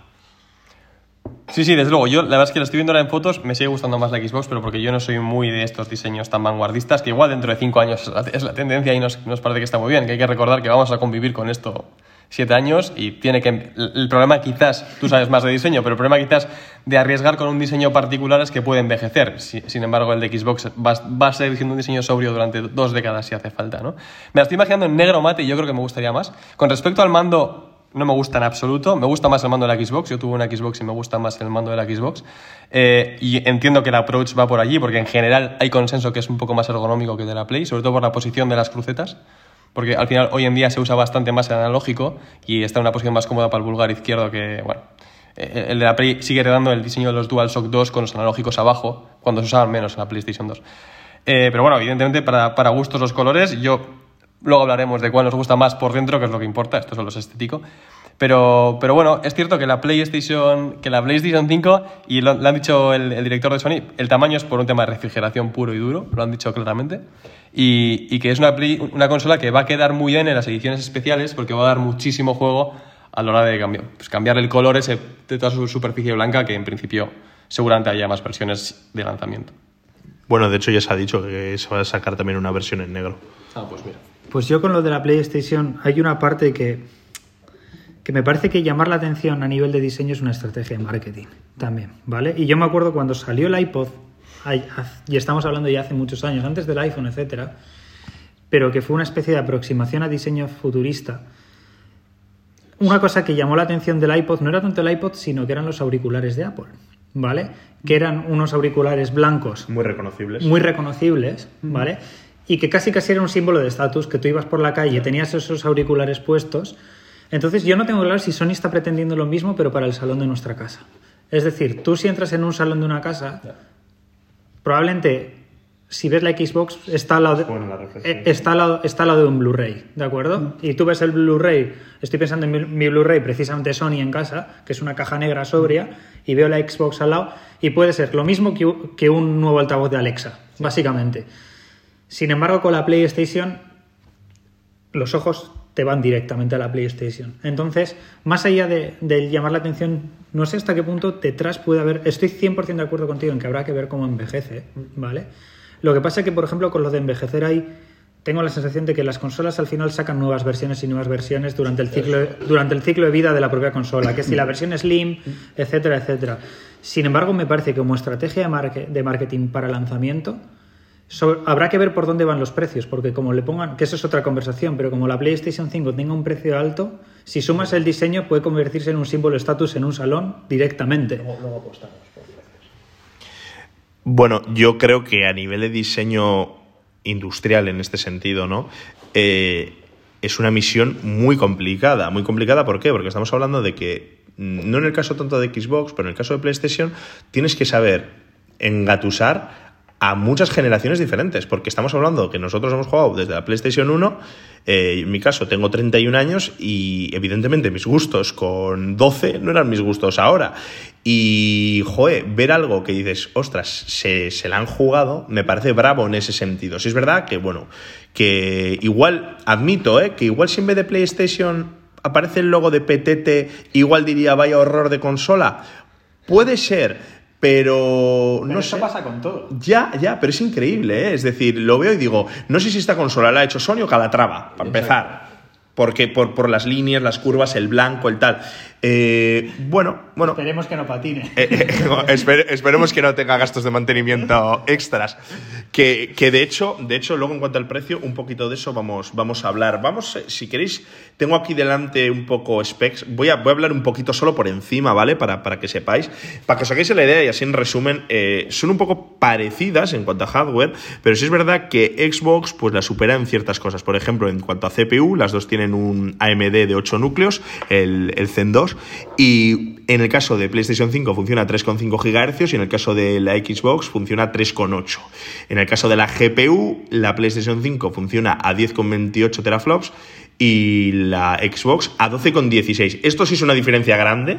Sí, sí, desde luego. Yo la verdad es que lo estoy viendo ahora en fotos, me sigue gustando más la Xbox, pero porque yo no soy muy de estos diseños tan vanguardistas, que igual dentro de cinco años es la tendencia y nos, nos parece que está muy bien, que hay que recordar que vamos a convivir con esto siete años y tiene que... El problema quizás, tú sabes más de diseño, pero el problema quizás de arriesgar con un diseño particular es que puede envejecer. sin embargo, el de Xbox va, va, a seguir siendo un diseño sobrio durante dos décadas si hace falta, ¿no? Me la estoy imaginando en negro mate y yo creo que me gustaría más. Con respecto al mando, no me gusta en absoluto. Me gusta más el mando de la Xbox. Yo tuve una Xbox y me gusta más el mando de la Xbox. Eh, y entiendo que el approach va por allí, porque en general hay consenso que es un poco más ergonómico que de la Play, sobre todo por la posición de las crucetas. Porque al final hoy en día se usa bastante más el analógico y está en una posición más cómoda para el pulgar izquierdo que, bueno, eh, el de la Play sigue heredando el diseño de los DualShock 2 con los analógicos abajo, cuando se usaban menos en la PlayStation 2. Eh, pero bueno, evidentemente para, para gustos los colores, yo Luego hablaremos de cuál nos gusta más por dentro, que es lo que importa, esto solo es estético. Pero, pero bueno, es cierto que la PlayStation, que la PlayStation 5, y lo, han dicho el, director de Sony, el tamaño es por un tema de refrigeración puro y duro, lo han dicho claramente, y, y que es una, una consola que va a quedar muy bien en las ediciones especiales porque va a dar muchísimo juego a la hora de cambiar, pues cambiar el color ese de toda su superficie blanca, que en principio seguramente haya más versiones de lanzamiento. Bueno, de hecho ya se ha dicho que se va a sacar también una versión en negro. Ah, pues mira. Pues yo con lo de la PlayStation hay una parte que, que me parece que llamar la atención a nivel de diseño es una estrategia de marketing también, ¿vale? Y yo me acuerdo cuando salió el iPod, y estamos hablando ya hace muchos años, antes del iPhone, etcétera, pero que fue una especie de aproximación a diseño futurista. Una cosa que llamó la atención del iPod no era tanto el iPod, sino que eran los auriculares de Apple, ¿vale? Que eran unos auriculares blancos. Muy reconocibles. Muy reconocibles, ¿vale? y que casi casi era un símbolo de estatus, que tú ibas por la calle, tenías esos auriculares puestos. Entonces yo no tengo claro si Sony está pretendiendo lo mismo, pero para el salón de nuestra casa. Es decir, tú si entras en un salón de una casa, probablemente si ves la Xbox está al lado de, eh, está al está de un Blu-ray, ¿de acuerdo? Mm. Y tú ves el Blu-ray, estoy pensando en mi, Blu-ray precisamente Sony en casa, que es una caja negra sobria, y veo la Xbox al lado, y puede ser lo mismo que, que un nuevo altavoz de Alexa, básicamente. Sin embargo, con la PlayStation, los ojos te van directamente a la PlayStation. Entonces, más allá de, llamar la atención, no sé hasta qué punto detrás puede haber. Estoy 100% de acuerdo contigo en que habrá que ver cómo envejece, ¿vale? Lo que pasa es que, por ejemplo, con lo de envejecer hay. Tengo la sensación de que las consolas al final sacan nuevas versiones y nuevas versiones durante el ciclo, durante el ciclo de vida de la propia consola, que si la versión Slim, etcétera, etcétera. Sin embargo, me parece que como estrategia de marketing para lanzamiento, habrá que ver por dónde van los precios, porque como le pongan, que eso es otra conversación, pero como la PlayStation 5 tenga un precio alto, si sumas el diseño puede convertirse en un símbolo de estatus en un salón directamente. Luego, apostamos por precios. Bueno, yo creo que a nivel de diseño industrial en este sentido, ¿no? Eh, es una misión muy complicada. Muy complicada, ¿por qué? Porque estamos hablando de que, no en el caso tanto de Xbox, pero en el caso de PlayStation, tienes que saber engatusar a muchas generaciones diferentes, porque estamos hablando que nosotros hemos jugado desde la PlayStation 1, eh, en mi caso tengo 31 años y evidentemente mis gustos con 12 no eran mis gustos ahora. Y, joe, ver algo que dices, ostras, se, se la han jugado, me parece bravo en ese sentido. Si es verdad que, bueno, que igual, admito, ¿eh? que igual si en vez de PlayStation aparece el logo de PTT, igual diría, vaya horror de consola. Puede ser, pero, no eso sé. pasa con todo. Ya, ya, pero es increíble, ¿eh? Es decir, lo veo y digo, no sé si esta consola la ha hecho Sony o Calatrava, para empezar. Porque por, por las líneas, las curvas, el blanco, el tal. Eh, bueno, bueno. Esperemos que no patine. Eh, eh, esper- esperemos que no tenga gastos de mantenimiento extras. Que, que de hecho, de hecho, luego en cuanto al precio, un poquito de eso vamos, vamos a hablar. Vamos, eh, si queréis, tengo aquí delante un poco specs. Voy a, voy a hablar un poquito solo por encima, ¿vale? Para, para que sepáis. Para que os hagáis la idea y así en resumen, eh, son un poco parecidas en cuanto a hardware, pero sí es verdad que Xbox pues la supera en ciertas cosas. Por ejemplo, en cuanto a CPU, las dos tienen un AMD de 8 núcleos, el, el Zen 2, y en el caso de PlayStation 5 funciona a 3,5 GHz y en el caso de la Xbox funciona a 3,8. En el caso de la GPU, la PlayStation 5 funciona a 10,28 teraflops y la Xbox a 12,16. Esto sí es una diferencia grande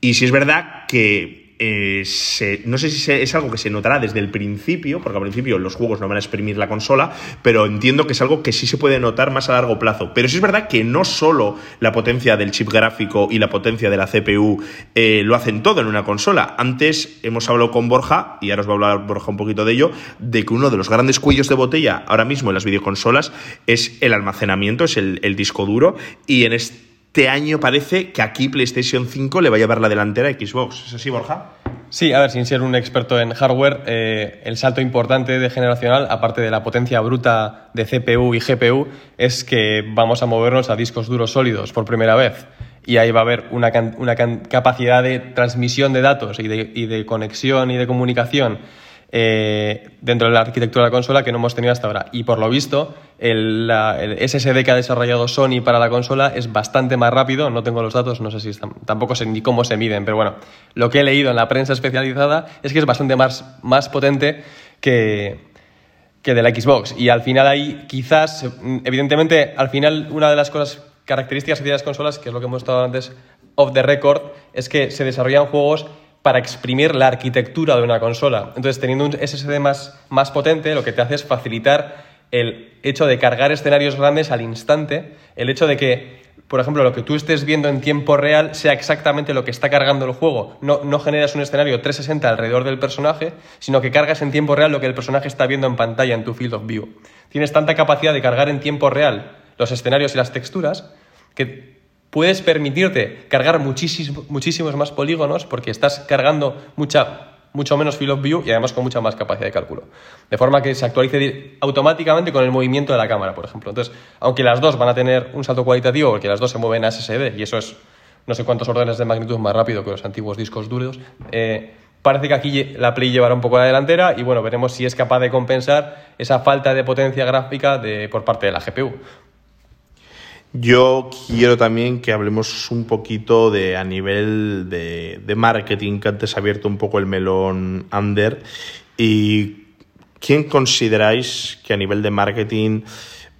y sí es verdad que eh, se- no sé si se- es algo que se notará desde el principio, porque al principio los juegos no van a exprimir la consola, pero entiendo que es algo que sí se puede notar más a largo plazo. Pero sí es verdad que no solo la potencia del chip gráfico y la potencia de la CPU eh, lo hacen todo en una consola. Antes hemos hablado con Borja, y ahora os va a hablar Borja un poquito de ello, de que uno de los grandes cuellos de botella ahora mismo en las videoconsolas es el almacenamiento, es el, el disco duro, y en este este año parece que aquí PlayStation 5 le va a llevar la delantera a Xbox. ¿Es así, Borja? Sí, a ver, sin ser un experto en hardware, eh, el salto importante de generacional, aparte de la potencia bruta de CPU y GPU, es que vamos a movernos a discos duros sólidos por primera vez. Y ahí va a haber una, una capacidad de transmisión de datos y de, y de conexión y de comunicación eh, dentro de la arquitectura de la consola que no hemos tenido hasta ahora. Y por lo visto, el, SSD que ha desarrollado Sony para la consola es bastante más rápido. No tengo los datos, no sé si están, tampoco sé ni cómo se miden, pero bueno, lo que he leído en la prensa especializada es que es bastante más, más potente que, que de la Xbox. Y al final ahí quizás, mm, evidentemente, al final una de las cosas características tienen las consolas, que es lo que hemos estado antes off the record, es que se desarrollan juegos para exprimir la arquitectura de una consola. Entonces, teniendo un SSD más, más potente, lo que te hace es facilitar el hecho de cargar escenarios grandes al instante, el hecho de que, por ejemplo, lo que tú estés viendo en tiempo real sea exactamente lo que está cargando el juego. No, no generas un escenario 360 alrededor del personaje, sino que cargas en tiempo real lo que el personaje está viendo en pantalla, en tu field of view. Tienes tanta capacidad de cargar en tiempo real los escenarios y las texturas que puedes permitirte cargar muchísimo- muchísimos más polígonos porque estás cargando mucha, mucho menos field of view y además con mucha más capacidad de cálculo. De forma que se actualice automáticamente con el movimiento de la cámara, por ejemplo. Entonces, aunque las dos van a tener un salto cualitativo porque las dos se mueven a SSD y eso es no sé cuántos órdenes de magnitud más rápido que los antiguos discos duros, eh, parece que aquí la Play llevará un poco la delantera y bueno, veremos si es capaz de compensar esa falta de potencia gráfica de, por parte de la GPU. Yo quiero también que hablemos un poquito de a nivel de, marketing, que antes ha abierto un poco el melón under. ¿Y quién consideráis que a nivel de marketing,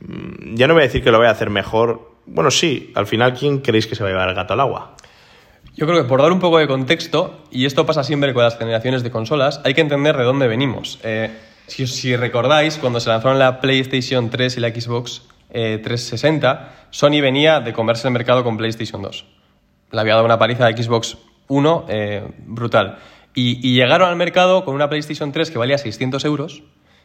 mm, ya no voy a decir que lo vaya a hacer mejor, bueno, sí, al final, ¿quién creéis que se va a llevar el gato al agua? Yo creo que por dar un poco de contexto, y esto pasa siempre con las generaciones de consolas, hay que entender de dónde venimos. Eh, si recordáis, cuando se lanzaron la PlayStation 3 y la Xbox eh, 360, Sony venía de comerse el mercado con PlayStation 2. Le había dado una paliza a Xbox 1 eh, brutal. Y, y llegaron al mercado con una PlayStation 3 que valía 600 euros,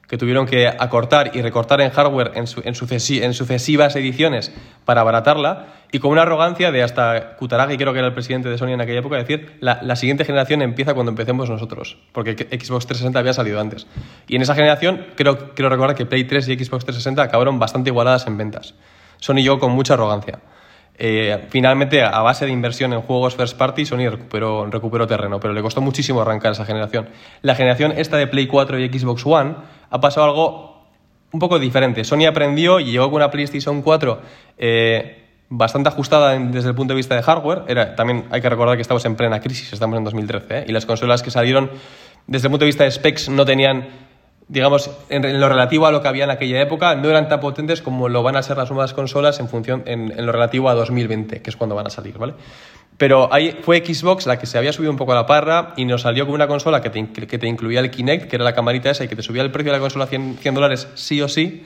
que tuvieron que acortar y recortar en hardware en, su- en sucesi- en sucesivas ediciones para abaratarla, y con una arrogancia de hasta Kutaragi, creo que era el presidente de Sony en aquella época, decir, la, la siguiente generación empieza cuando empecemos nosotros, porque Xbox 360 había salido antes. Y en esa generación, creo, creo recordar que Play 3 y Xbox 360 acabaron bastante igualadas en ventas. Sony llegó con mucha arrogancia. Eh, finalmente, a base de inversión en juegos first party, Sony recuperó, terreno, pero le costó muchísimo arrancar esa generación. La generación esta de Play 4 y Xbox One ha pasado algo un poco diferente. Sony aprendió y llegó con una PlayStation 4 eh, bastante ajustada desde el punto de vista de hardware. También hay que recordar que estamos en plena crisis, estamos en 2013, ¿eh? y las consolas que salieron desde el punto de vista de specs no tenían, digamos, en, lo relativo a lo que había en aquella época, no eran tan potentes como lo van a ser las nuevas consolas en, función, en, en lo relativo a 2020, que es cuando van a salir, ¿vale? Pero ahí fue Xbox la que se había subido un poco a la parra y nos salió con una consola que te, que te incluía el Kinect, que era la camarita esa y que te subía el precio de la consola a 100, 100 dólares sí o sí.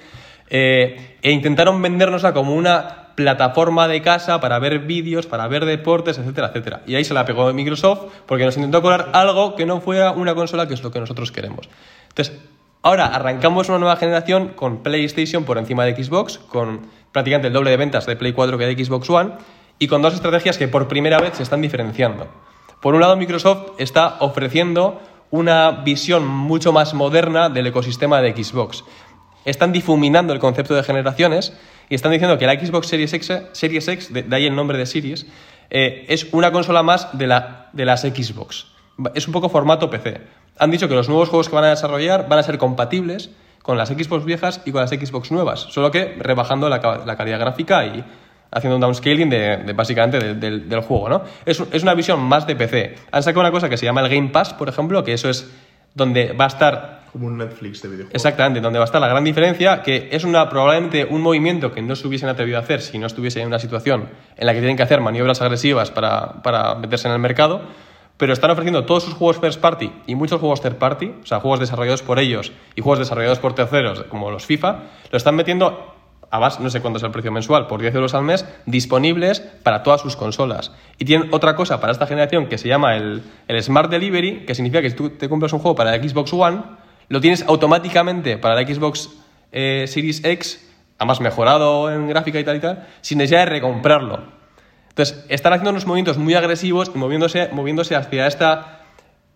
Eh, e intentaron vendérnosla como una plataforma de casa para ver vídeos, para ver deportes, etcétera, etcétera. Y ahí se la pegó Microsoft porque nos intentó colar algo que no fuera una consola que es lo que nosotros queremos. Entonces, ahora arrancamos una nueva generación con PlayStation por encima de Xbox, con prácticamente el doble de ventas de Play 4 que de Xbox One, y con dos estrategias que por primera vez se están diferenciando. Por un lado, Microsoft está ofreciendo una visión mucho más moderna del ecosistema de Xbox. Están difuminando el concepto de generaciones y están diciendo que la Xbox Series X, Series X de, ahí el nombre de Series, eh, es una consola más de, la, de las Xbox. Es un poco formato PC. Han dicho que los nuevos juegos que van a desarrollar van a ser compatibles con las Xbox viejas y con las Xbox nuevas, solo que rebajando la, la calidad gráfica y haciendo un downscaling de, de básicamente de- del- del juego, ¿no? Es, es una visión más de PC. Han sacado una cosa que se llama el Game Pass, por ejemplo, que eso es donde va a estar Como un Netflix de videojuegos. Exactamente, donde va a estar la gran diferencia, que es una, probablemente un movimiento que no se hubiesen atrevido a hacer si no estuviese en una situación en la que tienen que hacer maniobras agresivas para, para meterse en el mercado, pero están ofreciendo todos sus juegos first party y muchos juegos third party, o sea, juegos desarrollados por ellos y juegos desarrollados por terceros, como los FIFA, lo están metiendo a base, no sé cuánto es el precio mensual, por 10 euros al mes, disponibles para todas sus consolas. Y tienen otra cosa para esta generación que se llama el, el Smart Delivery, que significa que si tú te compras un juego para la Xbox One, lo tienes automáticamente para la Xbox eh, Series X, además mejorado en gráfica y tal y tal, sin necesidad de recomprarlo. Entonces, están haciendo unos movimientos muy agresivos y moviéndose, moviéndose hacia esta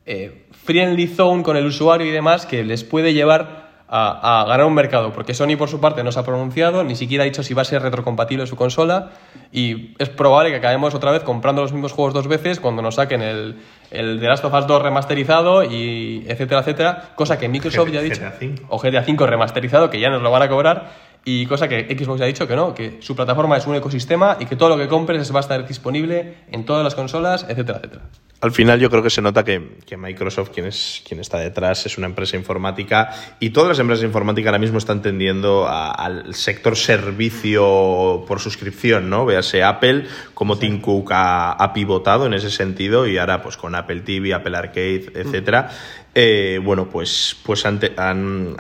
eh, friendly zone con el usuario y demás que les puede llevar a, a ganar un mercado. Porque Sony, por su parte, no se ha pronunciado, ni siquiera ha dicho si va a ser retrocompatible su consola. Y es probable que acabemos otra vez comprando los mismos juegos dos veces cuando nos saquen el, el The Last of Us 2 remasterizado y etcétera, etcétera. Cosa que Microsoft ya ha dicho. GTA V. O GTA 5 remasterizado, que ya nos lo van a cobrar. Y cosa que Xbox ha dicho que no, que su plataforma es un ecosistema y que todo lo que compres va a estar disponible en todas las consolas, etcétera, etcétera. Al final yo creo que se nota que, que Microsoft, quien, es, quien está detrás, es una empresa informática y todas las empresas informáticas ahora mismo están tendiendo a- al sector servicio por suscripción, ¿no? Véase Apple, como Tim Cook ha, ha pivotado en ese sentido y ahora pues con Apple TV, Apple Arcade, etcétera. Eh, bueno, pues, pues han,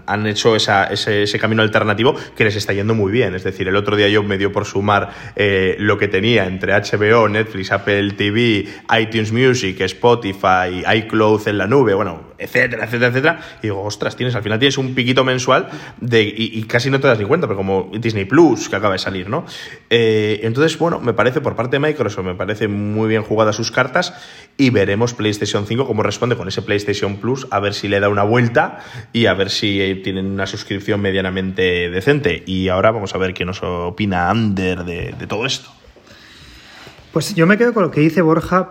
han, hecho ese, ese camino alternativo que les está yendo muy bien. Es decir, el otro día yo me dio por sumar eh, lo que tenía entre HBO, Netflix, Apple TV, iTunes Music, Spotify, iCloud en la nube, bueno, etcétera, etcétera, etcétera. Y digo, ostras, tienes, al final tienes un piquito mensual de, y, y casi no te das ni cuenta, pero como Disney Plus, que acaba de salir, ¿no? Eh, entonces, bueno, me parece por parte de Microsoft, me parece muy bien jugadas sus cartas y veremos PlayStation 5 cómo responde con ese PlayStation Plus, a ver si le da una vuelta y a ver si eh, tienen una suscripción medianamente decente. Y ahora vamos a ver qué nos opina Ander de, de todo esto. Pues yo me quedo con lo que dice Borja,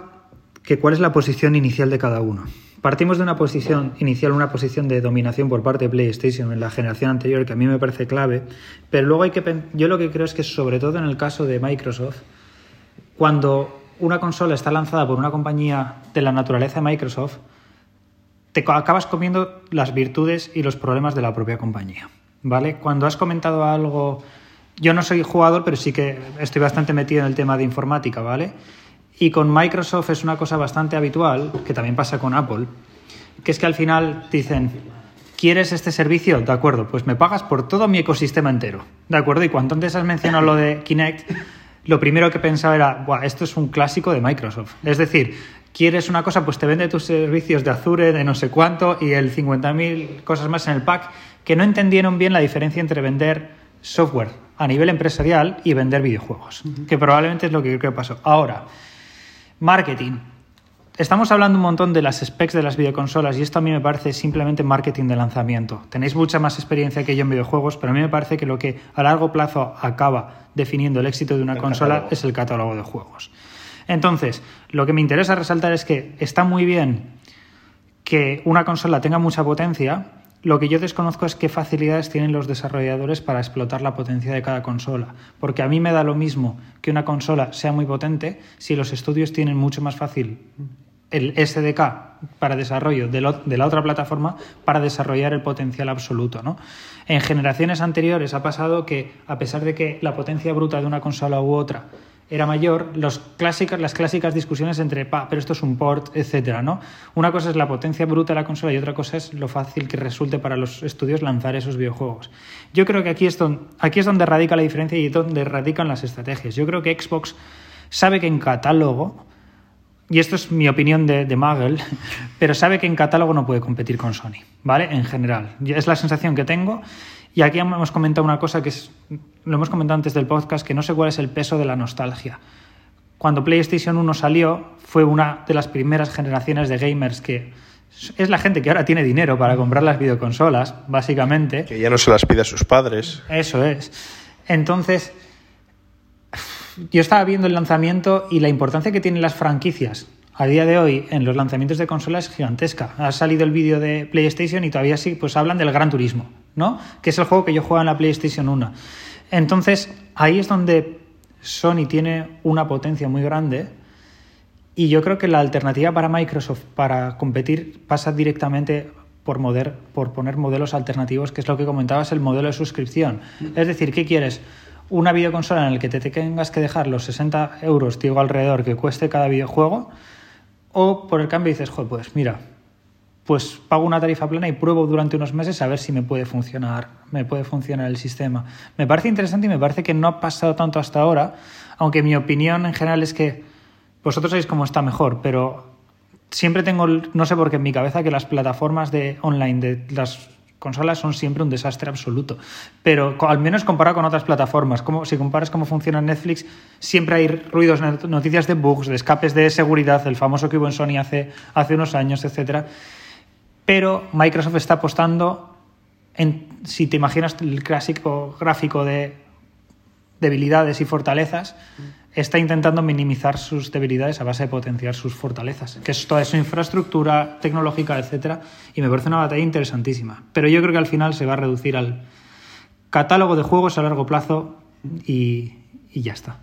que cuál es la posición inicial de cada uno. Partimos de una posición inicial, una posición de dominación por parte de PlayStation en la generación anterior, que a mí me parece clave, pero luego hay que yo lo que creo es que sobre todo en el caso de Microsoft, cuando una consola está lanzada por una compañía de la naturaleza de Microsoft, te acabas comiendo las virtudes y los problemas de la propia compañía. ¿Vale? Cuando has comentado algo. Yo no soy jugador, pero sí que estoy bastante metido en el tema de informática, ¿vale? Y con Microsoft es una cosa bastante habitual, que también pasa con Apple, que es que al final dicen, ¿quieres este servicio? De acuerdo, pues me pagas por todo mi ecosistema entero. ¿De acuerdo? Y cuando antes has mencionado lo de Kinect, lo primero que pensaba era, Buah, esto es un clásico de Microsoft. Es decir, quieres una cosa, pues te vende tus servicios de Azure, de no sé cuánto, y el 50.000 cosas más en el pack, que no entendieron bien la diferencia entre vender software a nivel empresarial y vender videojuegos, que probablemente es lo que creo que pasó. Ahora, marketing. Estamos hablando un montón de las specs de las videoconsolas y esto a mí me parece simplemente marketing de lanzamiento. Tenéis mucha más experiencia que yo en videojuegos, pero a mí me parece que lo que a largo plazo acaba definiendo el éxito de una El consola catálogo. es el catálogo de juegos. Entonces, lo que me interesa resaltar es que está muy bien que una consola tenga mucha potencia, Lo que yo desconozco es qué facilidades tienen los desarrolladores para explotar la potencia de cada consola. Porque a mí me da lo mismo que una consola sea muy potente si los estudios tienen mucho más fácil el SDK para desarrollo de, la otra plataforma para desarrollar el potencial absoluto. En generaciones anteriores ha pasado que, a pesar de que la potencia bruta de una consola u otra era mayor, las clásicas discusiones entre, pa, pero esto es un port, etcétera, ¿no? Una cosa es la potencia bruta de la consola y otra cosa es lo fácil que resulte para los estudios lanzar esos videojuegos. Yo creo que aquí es donde, aquí es donde radica la diferencia y donde radican las estrategias. Yo creo que Xbox sabe que en catálogo, y esto es mi opinión de, de Magel, pero sabe que en catálogo no puede competir con Sony, ¿vale? En general. Es la sensación que tengo y aquí hemos comentado una cosa que es, lo hemos comentado antes del podcast, que no sé cuál es el peso de la nostalgia. Cuando PlayStation 1 salió, fue una de las primeras generaciones de gamers que es la gente que ahora tiene dinero para comprar las videoconsolas, básicamente. Que ya no se las pide a sus padres. Eso es. Entonces, yo estaba viendo el lanzamiento y la importancia que tienen las franquicias a día de hoy en los lanzamientos de consolas es gigantesca. Ha salido el vídeo de PlayStation y todavía sí, pues hablan del Gran Turismo. ¿No? Que es el juego que yo juego en la PlayStation 1. Entonces, ahí es donde Sony tiene una potencia muy grande y yo creo que la alternativa para Microsoft para competir pasa directamente por, poner modelos alternativos, que es lo que comentabas, el modelo de suscripción. Es decir, ¿qué quieres? Una videoconsola en la que te tengas que dejar los 60 euros, digo, alrededor que cueste cada videojuego, o por el cambio dices, joder, pues mira, pues pago una tarifa plana y pruebo durante unos meses a ver si me puede funcionar, me puede funcionar el sistema. Me parece interesante y me parece que no ha pasado tanto hasta ahora, aunque mi opinión en general es que vosotros sabéis cómo está mejor, pero siempre tengo, no sé por qué en mi cabeza, que las plataformas de online de las consolas son siempre un desastre absoluto. Pero al menos comparado con otras plataformas, como si comparas cómo funciona Netflix, siempre hay ruidos, noticias de bugs, de escapes de seguridad, el famoso que hubo en Sony hace, hace unos años, etcétera pero Microsoft está apostando en, si te imaginas el clásico gráfico de debilidades y fortalezas, está intentando minimizar sus debilidades a base de potenciar sus fortalezas, que es toda su infraestructura tecnológica, etcétera, y me parece una batalla interesantísima. Pero yo creo que al final se va a reducir al catálogo de juegos a largo plazo y ya está.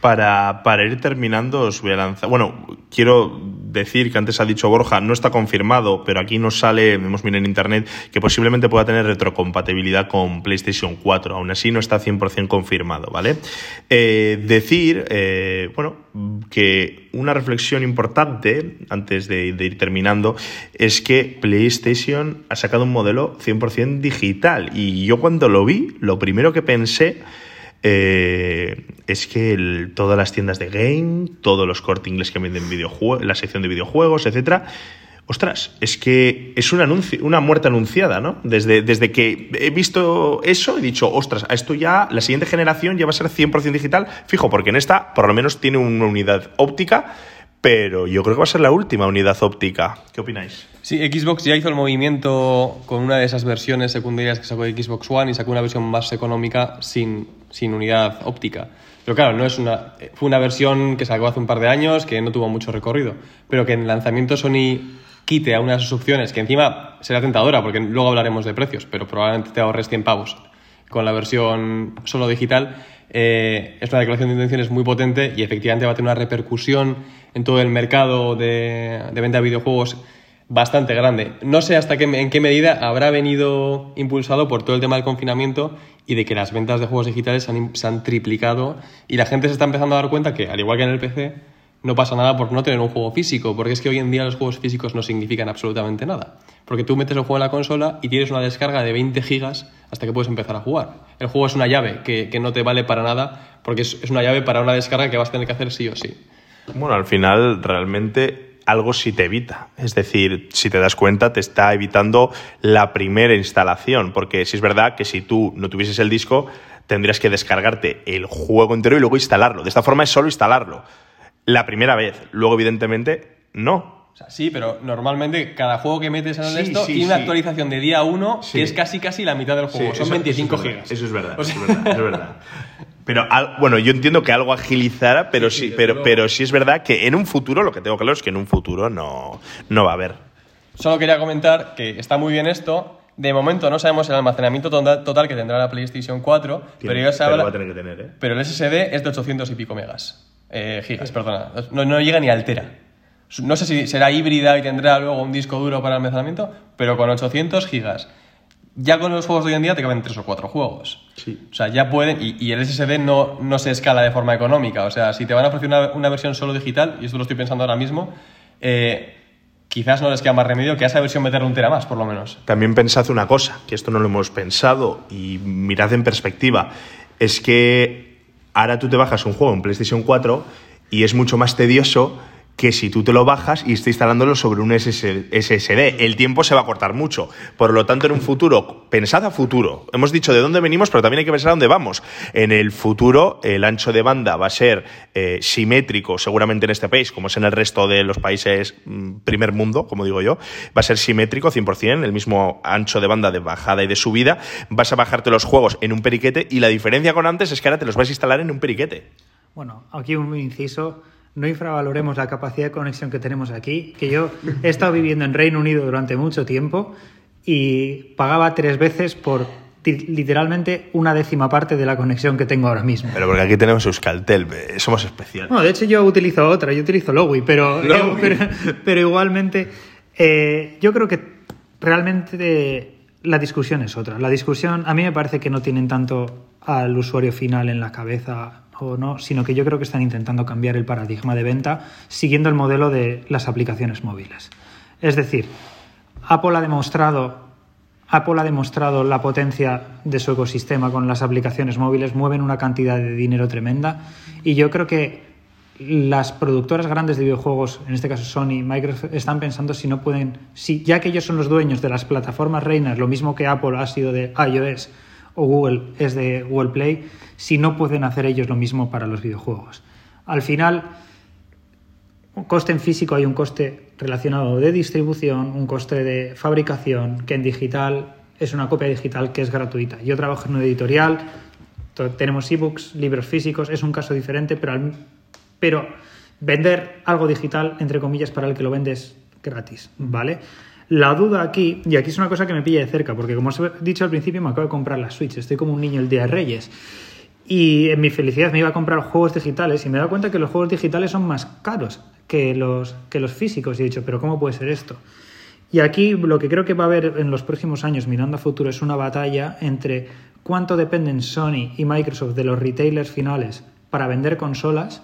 Para, para, ir terminando, os voy a lanzar. Bueno, quiero decir que antes ha dicho Borja, no está confirmado, pero aquí nos sale, hemos mirado en internet, que posiblemente pueda tener retrocompatibilidad con PlayStation 4. Aún así, no está 100% confirmado, ¿vale? Eh, decir, eh, bueno, que una reflexión importante, antes de, de ir terminando, es que PlayStation ha sacado un modelo 100% digital. Y yo cuando lo vi, lo primero que pensé eh, es que todas las tiendas de game, todos los cortes inglés que venden videojuegos, la sección de videojuegos, etcétera, ostras, es que es una muerte anunciada, ¿no? Desde, desde que he visto eso, he dicho, ostras, a esto ya, la siguiente generación ya va a ser 100% digital, fijo, porque en esta por lo menos tiene una unidad óptica pero yo creo que va a ser la última unidad óptica. ¿Qué opináis? Sí, Xbox ya hizo el movimiento con una de esas versiones secundarias que sacó de Xbox One y sacó una versión más económica sin, sin unidad óptica. Pero claro, no es una, fue una versión que sacó hace un par de años que no tuvo mucho recorrido, pero que en lanzamiento Sony quite a una de sus opciones, que encima será tentadora, porque luego hablaremos de precios, pero probablemente te ahorres 100 pavos con la versión solo digital, eh, es una declaración de intenciones muy potente y efectivamente va a tener una repercusión en todo el mercado de, venta de videojuegos bastante grande. No sé hasta qué, en qué medida habrá venido impulsado por todo el tema del confinamiento y de que las ventas de juegos digitales se han triplicado y la gente se está empezando a dar cuenta que, al igual que en el PC, no pasa nada por no tener un juego físico, porque es que hoy en día los juegos físicos no significan absolutamente nada. Porque tú metes el juego en la consola y tienes una descarga de 20 gigas hasta que puedes empezar a jugar. El juego es una llave que, no te vale para nada, porque es, es, una llave para una descarga que vas a tener que hacer sí o sí. Bueno, al final realmente algo sí te evita. Es decir, si te das cuenta, te está evitando la primera instalación, porque si es verdad que si tú no tuvieses el disco, tendrías que descargarte el juego entero y luego instalarlo. De esta forma es solo instalarlo la primera vez. Luego, evidentemente, no. sí, pero normalmente cada juego que metes en el esto tiene una actualización de día 1 que es casi casi la mitad del juego. Son 25 gigas. Eso es verdad, eso es verdad, es verdad. Pero bueno, yo entiendo que algo agilizara, pero sí, pero, pero sí es verdad que en un futuro, lo que tengo claro es que en un futuro no, no va a haber. Solo quería comentar que está muy bien esto. De momento no sabemos el almacenamiento total total que tendrá la PlayStation 4, pero ya se Pero habla- va a tener que tener, ¿eh? pero el SSD es de 800 y pico megas. Eh, gigas, perdona. No, no llega ni al tera. No sé si será híbrida y tendrá luego un disco duro para almacenamiento, pero con 800 gigas. Ya con los juegos de hoy en día te caben 3 o 4 juegos. Sí. O sea, ya pueden. Y, y el SSD no, no se escala de forma económica. O sea, si te van a ofrecer una, una versión solo digital, y esto lo estoy pensando ahora mismo, eh, quizás no les queda más remedio que a esa versión meterle un tera más, por lo menos. También pensad una cosa, que esto no lo hemos pensado y mirad en perspectiva, es que ahora tú te bajas un juego en PlayStation 4 y es mucho más tedioso que si tú te lo bajas y estás instalándolo sobre un SS SSD. El tiempo se va a cortar mucho. Por lo tanto, en un futuro, pensad a futuro. Hemos dicho de dónde venimos, pero también hay que pensar a dónde vamos. En el futuro, el ancho de banda va a ser eh, simétrico, seguramente en este país, como es en el resto de los países mm, primer mundo, como digo yo. Va a ser simétrico 100%, el mismo ancho de banda de bajada y de subida. Vas a bajarte los juegos en un periquete y la diferencia con antes es que ahora te los vas a instalar en un periquete. Bueno, aquí un inciso. No infravaloremos la capacidad de conexión que tenemos aquí, que yo he estado viviendo en Reino Unido durante mucho tiempo y pagaba tres veces por literalmente una décima parte de la conexión que tengo ahora mismo. Pero porque aquí tenemos Euskaltel, eh, somos especiales. Bueno, de hecho yo utilizo otra, yo utilizo Lowy, pero, pero, pero igualmente eh, yo creo que realmente la discusión es otra. La discusión, a mí me parece que no tienen tanto al usuario final en la cabeza o no, sino que yo creo que están intentando cambiar el paradigma de venta siguiendo el modelo de las aplicaciones móviles. Es decir, Apple ha demostrado Apple ha demostrado la potencia de su ecosistema con las aplicaciones móviles, mueven una cantidad de dinero tremenda y yo creo que las productoras grandes de videojuegos, en este caso Sony, Microsoft, están pensando si no pueden, si ya que ellos son los dueños de las plataformas reinas, lo mismo que Apple ha sido de iOS o Google es de Google Play, si no pueden hacer ellos lo mismo para los videojuegos. Al final, coste en físico hay un coste relacionado de distribución, un coste de fabricación, que en digital es una copia digital que es gratuita. Yo trabajo en una editorial, to- tenemos ebooks, libros físicos, es un caso diferente, pero, al- pero vender algo digital, entre comillas, para el que lo vendes gratis, ¿vale? La duda aquí, y aquí es una cosa que me pilla de cerca, porque como os he dicho al principio, me acabo de comprar la Switch, estoy como un niño el día de Reyes. Y en mi felicidad me iba a comprar juegos digitales y me he dado cuenta que los juegos digitales son más caros que los, que los físicos. Y he dicho, pero ¿cómo puede ser esto? Y aquí lo que creo que va a haber en los próximos años, mirando a futuro, es una batalla entre cuánto dependen Sony y Microsoft de los retailers finales para vender consolas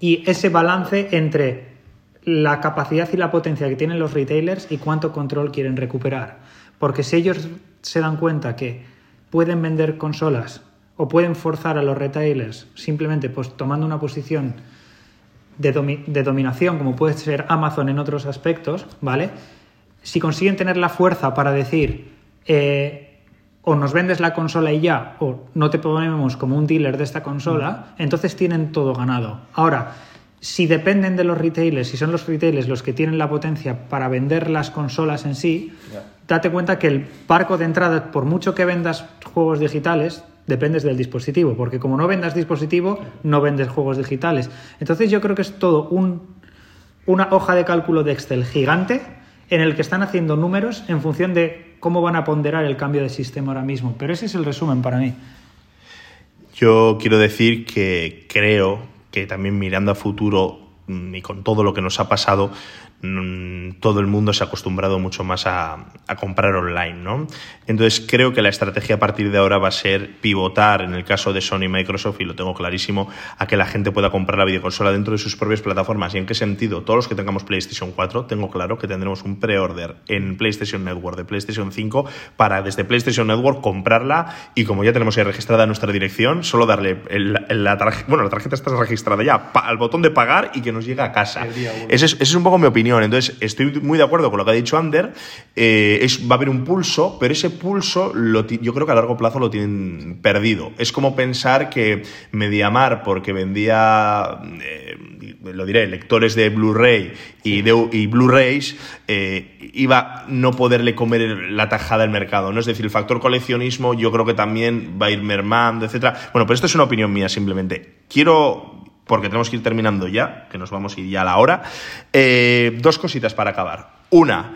y ese balance entre la capacidad y la potencia que tienen los retailers y cuánto control quieren recuperar. Porque si ellos se dan cuenta que pueden vender consolas o pueden forzar a los retailers simplemente pues, tomando una posición de, domi- de dominación, como puede ser Amazon en otros aspectos, ¿vale? Si consiguen tener la fuerza para decir eh, o nos vendes la consola y ya, o no te ponemos como un dealer de esta consola, entonces tienen todo ganado. Ahora, si dependen de los retailers, si son los retailers los que tienen la potencia para vender las consolas en sí, date cuenta que el parco de entrada, por mucho que vendas juegos digitales, dependes del dispositivo, porque como no vendas dispositivo, no vendes juegos digitales. Entonces yo creo que es todo un, una hoja de cálculo de Excel gigante en el que están haciendo números en función de cómo van a ponderar el cambio de sistema ahora mismo. Pero ese es el resumen para mí. Yo quiero decir que creo que también mirando a futuro mm, y con todo lo que nos ha pasado, todo el mundo se ha acostumbrado mucho más a, a comprar online, ¿no? Entonces creo que la estrategia a partir de ahora va a ser pivotar, en el caso de Sony y Microsoft, y lo tengo clarísimo, a que la gente pueda comprar la videoconsola dentro de sus propias plataformas. ¿Y en qué sentido? Todos los que tengamos PlayStation 4, tengo claro que tendremos un pre-order en PlayStation Network de PlayStation 5 para desde PlayStation Network comprarla y como ya tenemos ahí registrada nuestra dirección, solo darle el- el- la tarjeta, bueno, la tarjeta está registrada ya, pa- al botón de pagar y que nos llegue a casa. Esa esa es un poco mi opinión. Entonces, estoy muy de acuerdo con lo que ha dicho Ander. Eh, es, va a haber un pulso, pero ese pulso lo yo creo que a largo plazo lo tienen perdido. Es como pensar que Mediamar, porque vendía, eh, lo diré, lectores de Blu-ray y, de- y Blu-rays, eh, iba a no poderle comer la tajada al mercado. ¿no? Es decir, el factor coleccionismo yo creo que también va a ir mermando, etcétera. Bueno, pero esto es una opinión mía simplemente. Quiero porque tenemos que ir terminando ya, que nos vamos a ir ya a la hora. Eh, dos cositas para acabar. Una,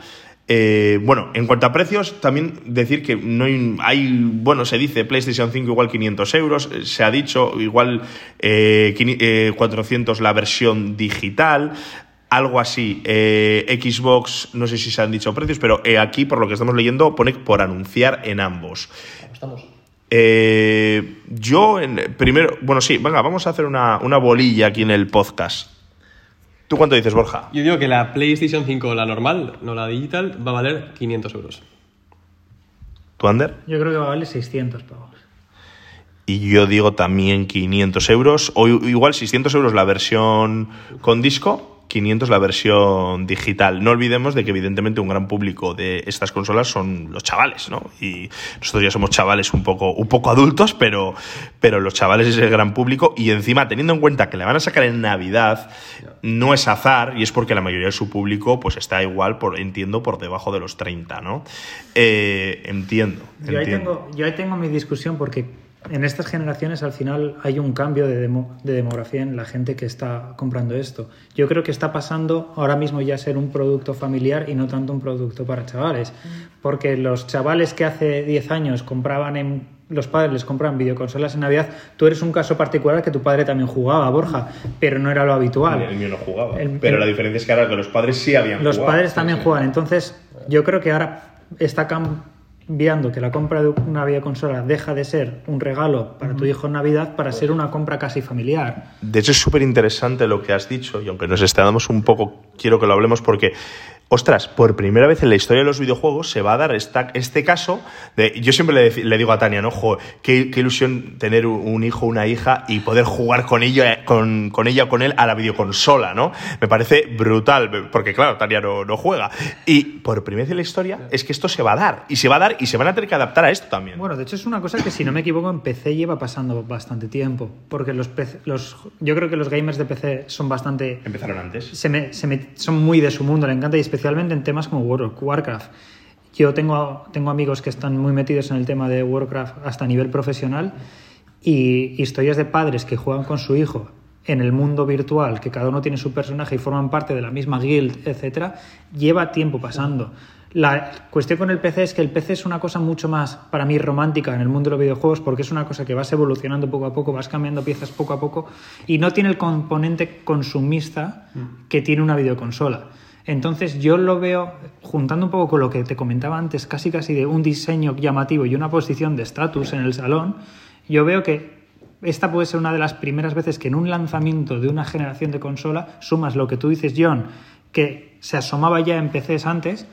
Eh, bueno, en cuanto a precios, también decir que no hay, hay, bueno, se dice PlayStation 5 igual 500 euros, eh, se ha dicho igual eh, quini- eh, 400 la versión digital, algo así. Xbox, no sé si se han dicho precios, pero aquí, por lo que estamos leyendo, pone por anunciar en ambos. Estamos. Eh, yo, en, primero, bueno, sí, venga, vamos a hacer una, una bolilla aquí en el podcast. ¿Tú cuánto dices, Borja? Yo digo que la PlayStation 5, la normal, no la digital, va a valer 500 euros. ¿Tú, Ander? Yo creo que va a valer 600 pavos. Y yo digo también 500 euros, o igual 600 euros la versión con disco, 500 la versión digital. No olvidemos de que evidentemente un gran público de estas consolas son los chavales, ¿no? Y nosotros ya somos chavales un poco, un poco adultos, pero, pero los chavales es el gran público y encima teniendo en cuenta que la van a sacar en Navidad, no es azar y es porque la mayoría de su público pues está igual, por, entiendo, por debajo de los 30, ¿no? Eh, entiendo, Yo ahí, tengo, yo ahí tengo mi discusión porque en estas generaciones al final hay un cambio de, demo- de demografía en la gente que está comprando esto. Yo creo que está pasando ahora mismo ya a ser un producto familiar y no tanto un producto para chavales. Porque los chavales que hace 10 años compraban en... Los padres les compraban videoconsolas en Navidad. Tú eres un caso particular que tu padre también jugaba, Borja, pero no era lo habitual. El mío no jugaba. El- pero el- la diferencia es que ahora que los padres sí habían Los jugado. padres también juegan. Entonces, yo creo que ahora está cambiando que la compra de una videoconsola deja de ser un regalo para tu hijo en Navidad para ser una compra casi familiar. De hecho, es súper interesante lo que has dicho, y aunque nos extendamos un poco, quiero que lo hablemos porque, ostras, por primera vez en la historia de los videojuegos se va a dar esta- este caso de. Yo siempre le, digo a Tania, ¿no? Jo, qué, qué ilusión tener un- un hijo, una hija y poder jugar con ella, con, con ella o con él a la videoconsola, ¿no? Me parece brutal, porque claro, Tania no, no juega. Y por primera vez en la historia es que esto se va a dar, y se va a dar, y se van a tener que adaptar a esto también. Bueno, de hecho es una cosa que si no me equivoco en PC lleva pasando bastante tiempo, porque los, PC los yo creo que los gamers de PC son bastante Empezaron antes. se me- se me- son muy de su mundo, le encanta y especialmente en temas como Warcraft. Yo tengo, tengo amigos que están muy metidos en el tema de Warcraft hasta a nivel profesional y historias de padres que juegan con su hijo en el mundo virtual, que cada uno tiene su personaje y forman parte de la misma guild, etcétera, lleva tiempo pasando. La cuestión con el PC es que el PC es una cosa mucho más, para mí, romántica en el mundo de los videojuegos, porque es una cosa que vas evolucionando poco a poco, vas cambiando piezas poco a poco y no tiene el componente consumista que tiene una videoconsola. Entonces yo lo veo, juntando un poco con lo que te comentaba antes, casi casi de un diseño llamativo y una posición de estatus en el salón, yo veo que esta puede ser una de las primeras veces que en un lanzamiento de una generación de consola sumas lo que tú dices, John, que se asomaba ya en PCs antes,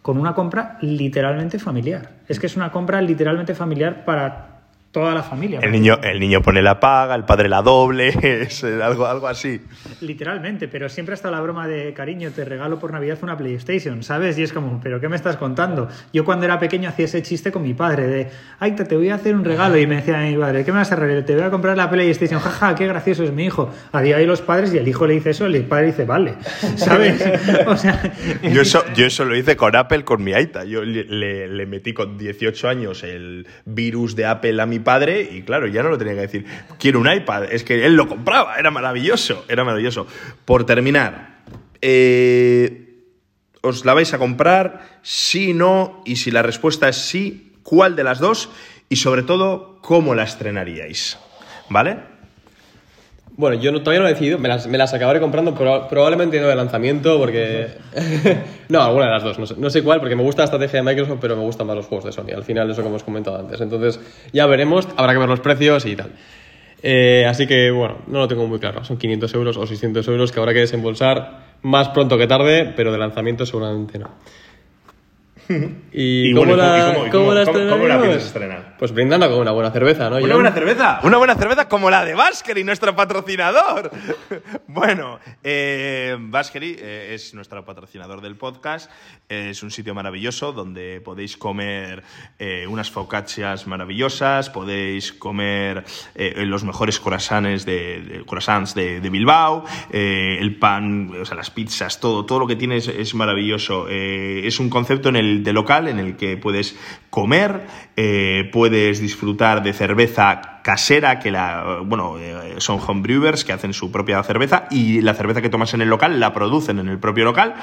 con una compra literalmente familiar. Es que es una compra literalmente familiar para toda la familia. El niño, el niño pone la paga, el padre la doble, es eh, algo, algo así. Literalmente, pero siempre está la broma de cariño, te regalo por Navidad una PlayStation, ¿sabes? Y es como, ¿pero qué me estás contando? Yo cuando era pequeño hacía ese chiste con mi padre de, ay, te, te voy a hacer un regalo. Y me decía mi padre, ¿qué me vas a regalar? Te voy a comprar la PlayStation, jaja, qué gracioso es mi hijo. A día de hoy los padres y el hijo le dice eso, el padre dice, vale, ¿sabes? O sea, Yo eso, yo eso lo hice con Apple, con mi Aita. Yo le metí con 18 años el virus de Apple a mi padre y claro, ya no lo tenía que decir, quiero un iPad. Es que él lo compraba, era maravilloso, era maravilloso. Por terminar, eh, ¿os la vais a comprar? Sí, no, y si la respuesta es sí, ¿cuál de las dos? Y sobre todo, ¿cómo la estrenaríais? ¿Vale? Bueno, yo no- todavía no he decidido, me las, me las acabaré comprando proba- probablemente no de lanzamiento porque... no, alguna de las dos, no sé, no sé cuál, porque me gusta la estrategia de Microsoft, pero me gustan más los juegos de Sony, al final eso que hemos comentado antes. Entonces ya veremos, habrá que ver los precios y tal. Eh, así que bueno, no lo tengo muy claro, son 500 euros o 600 euros que habrá que desembolsar más pronto que tarde, pero de lanzamiento seguramente no. ¿Y, Y cómo, bueno, ¿y la, cómo- cómo cómo- la cómo- cómo la estrenaríamos? piensas estrenar? Pues brindando con una buena cerveza, ¿no? Una John? buena cerveza, una buena cerveza como la de Baskery, nuestro patrocinador. bueno, eh, Baskery eh, es nuestro patrocinador del podcast. Es un sitio maravilloso donde podéis comer eh, unas focaccias maravillosas, podéis comer eh, los mejores croissants de, de- croissants de, de Bilbao, el pan, o sea, las pizzas, todo, todo lo que tienes es maravilloso. Es un concepto en el de local en el que puedes comer, eh, puedes disfrutar de cerveza casera, que la, bueno, eh, son homebrewers que hacen su propia cerveza y la cerveza que tomas en el local la producen en el propio local.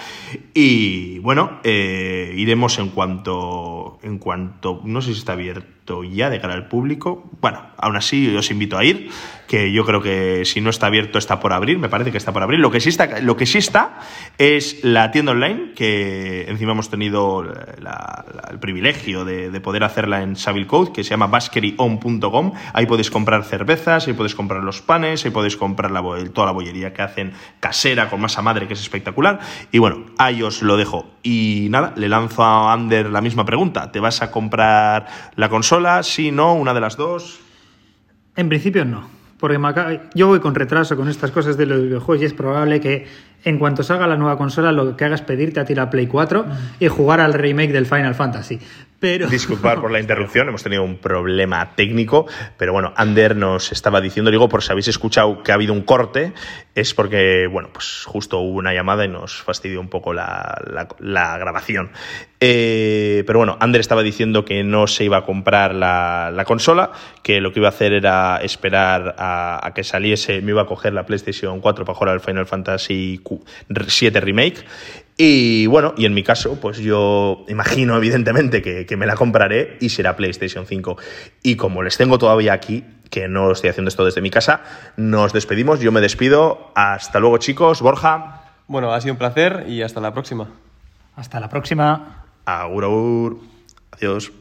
Y bueno, eh, iremos en cuanto, en cuanto, no sé si está abierto ya de cara al público. Bueno, aún así os invito a ir, que yo creo que si no está abierto está por abrir, me parece que está por abrir. Lo que sí está, lo que sí está es la tienda online, que encima hemos tenido el privilegio de, de poder hacerla en Savile Code, que se llama baskeryon.com. podéis comprar cervezas, ahí podéis comprar los panes, ahí podéis comprar la, toda la bollería que hacen casera con masa madre, que es espectacular. Y bueno, ahí os lo dejo. Y nada, le lanzo a Ander la misma pregunta. ¿Te vas a comprar la consola? Sí, no, una de las dos. En principio no, porque yo voy con retraso con estas cosas de los videojuegos y es probable que en cuanto salga la nueva consola lo que haga es pedirte a ti la Play 4 y jugar al remake del Final Fantasy. Pero Disculpar por la interrupción, hemos tenido un problema técnico, pero bueno, Ander nos estaba diciendo, digo, por si habéis escuchado que ha habido un corte, es porque, bueno, pues justo hubo una llamada y nos fastidió un poco la, la- grabación. Eh, pero bueno, Ander estaba diciendo que no se iba a comprar la, la consola, que lo que iba a hacer era esperar a, a que saliese, me iba a coger la PlayStation 4 para jugar al Final Fantasy 7 Remake. Y bueno, y en mi caso, pues yo imagino evidentemente que, que me la compraré y será PlayStation 5. Y como les tengo todavía aquí, que no estoy haciendo esto desde mi casa, nos despedimos, yo me despido. Hasta luego chicos, Borja. Bueno, ha sido un placer y hasta la próxima. hasta la próxima. Agur, agur. Adiós.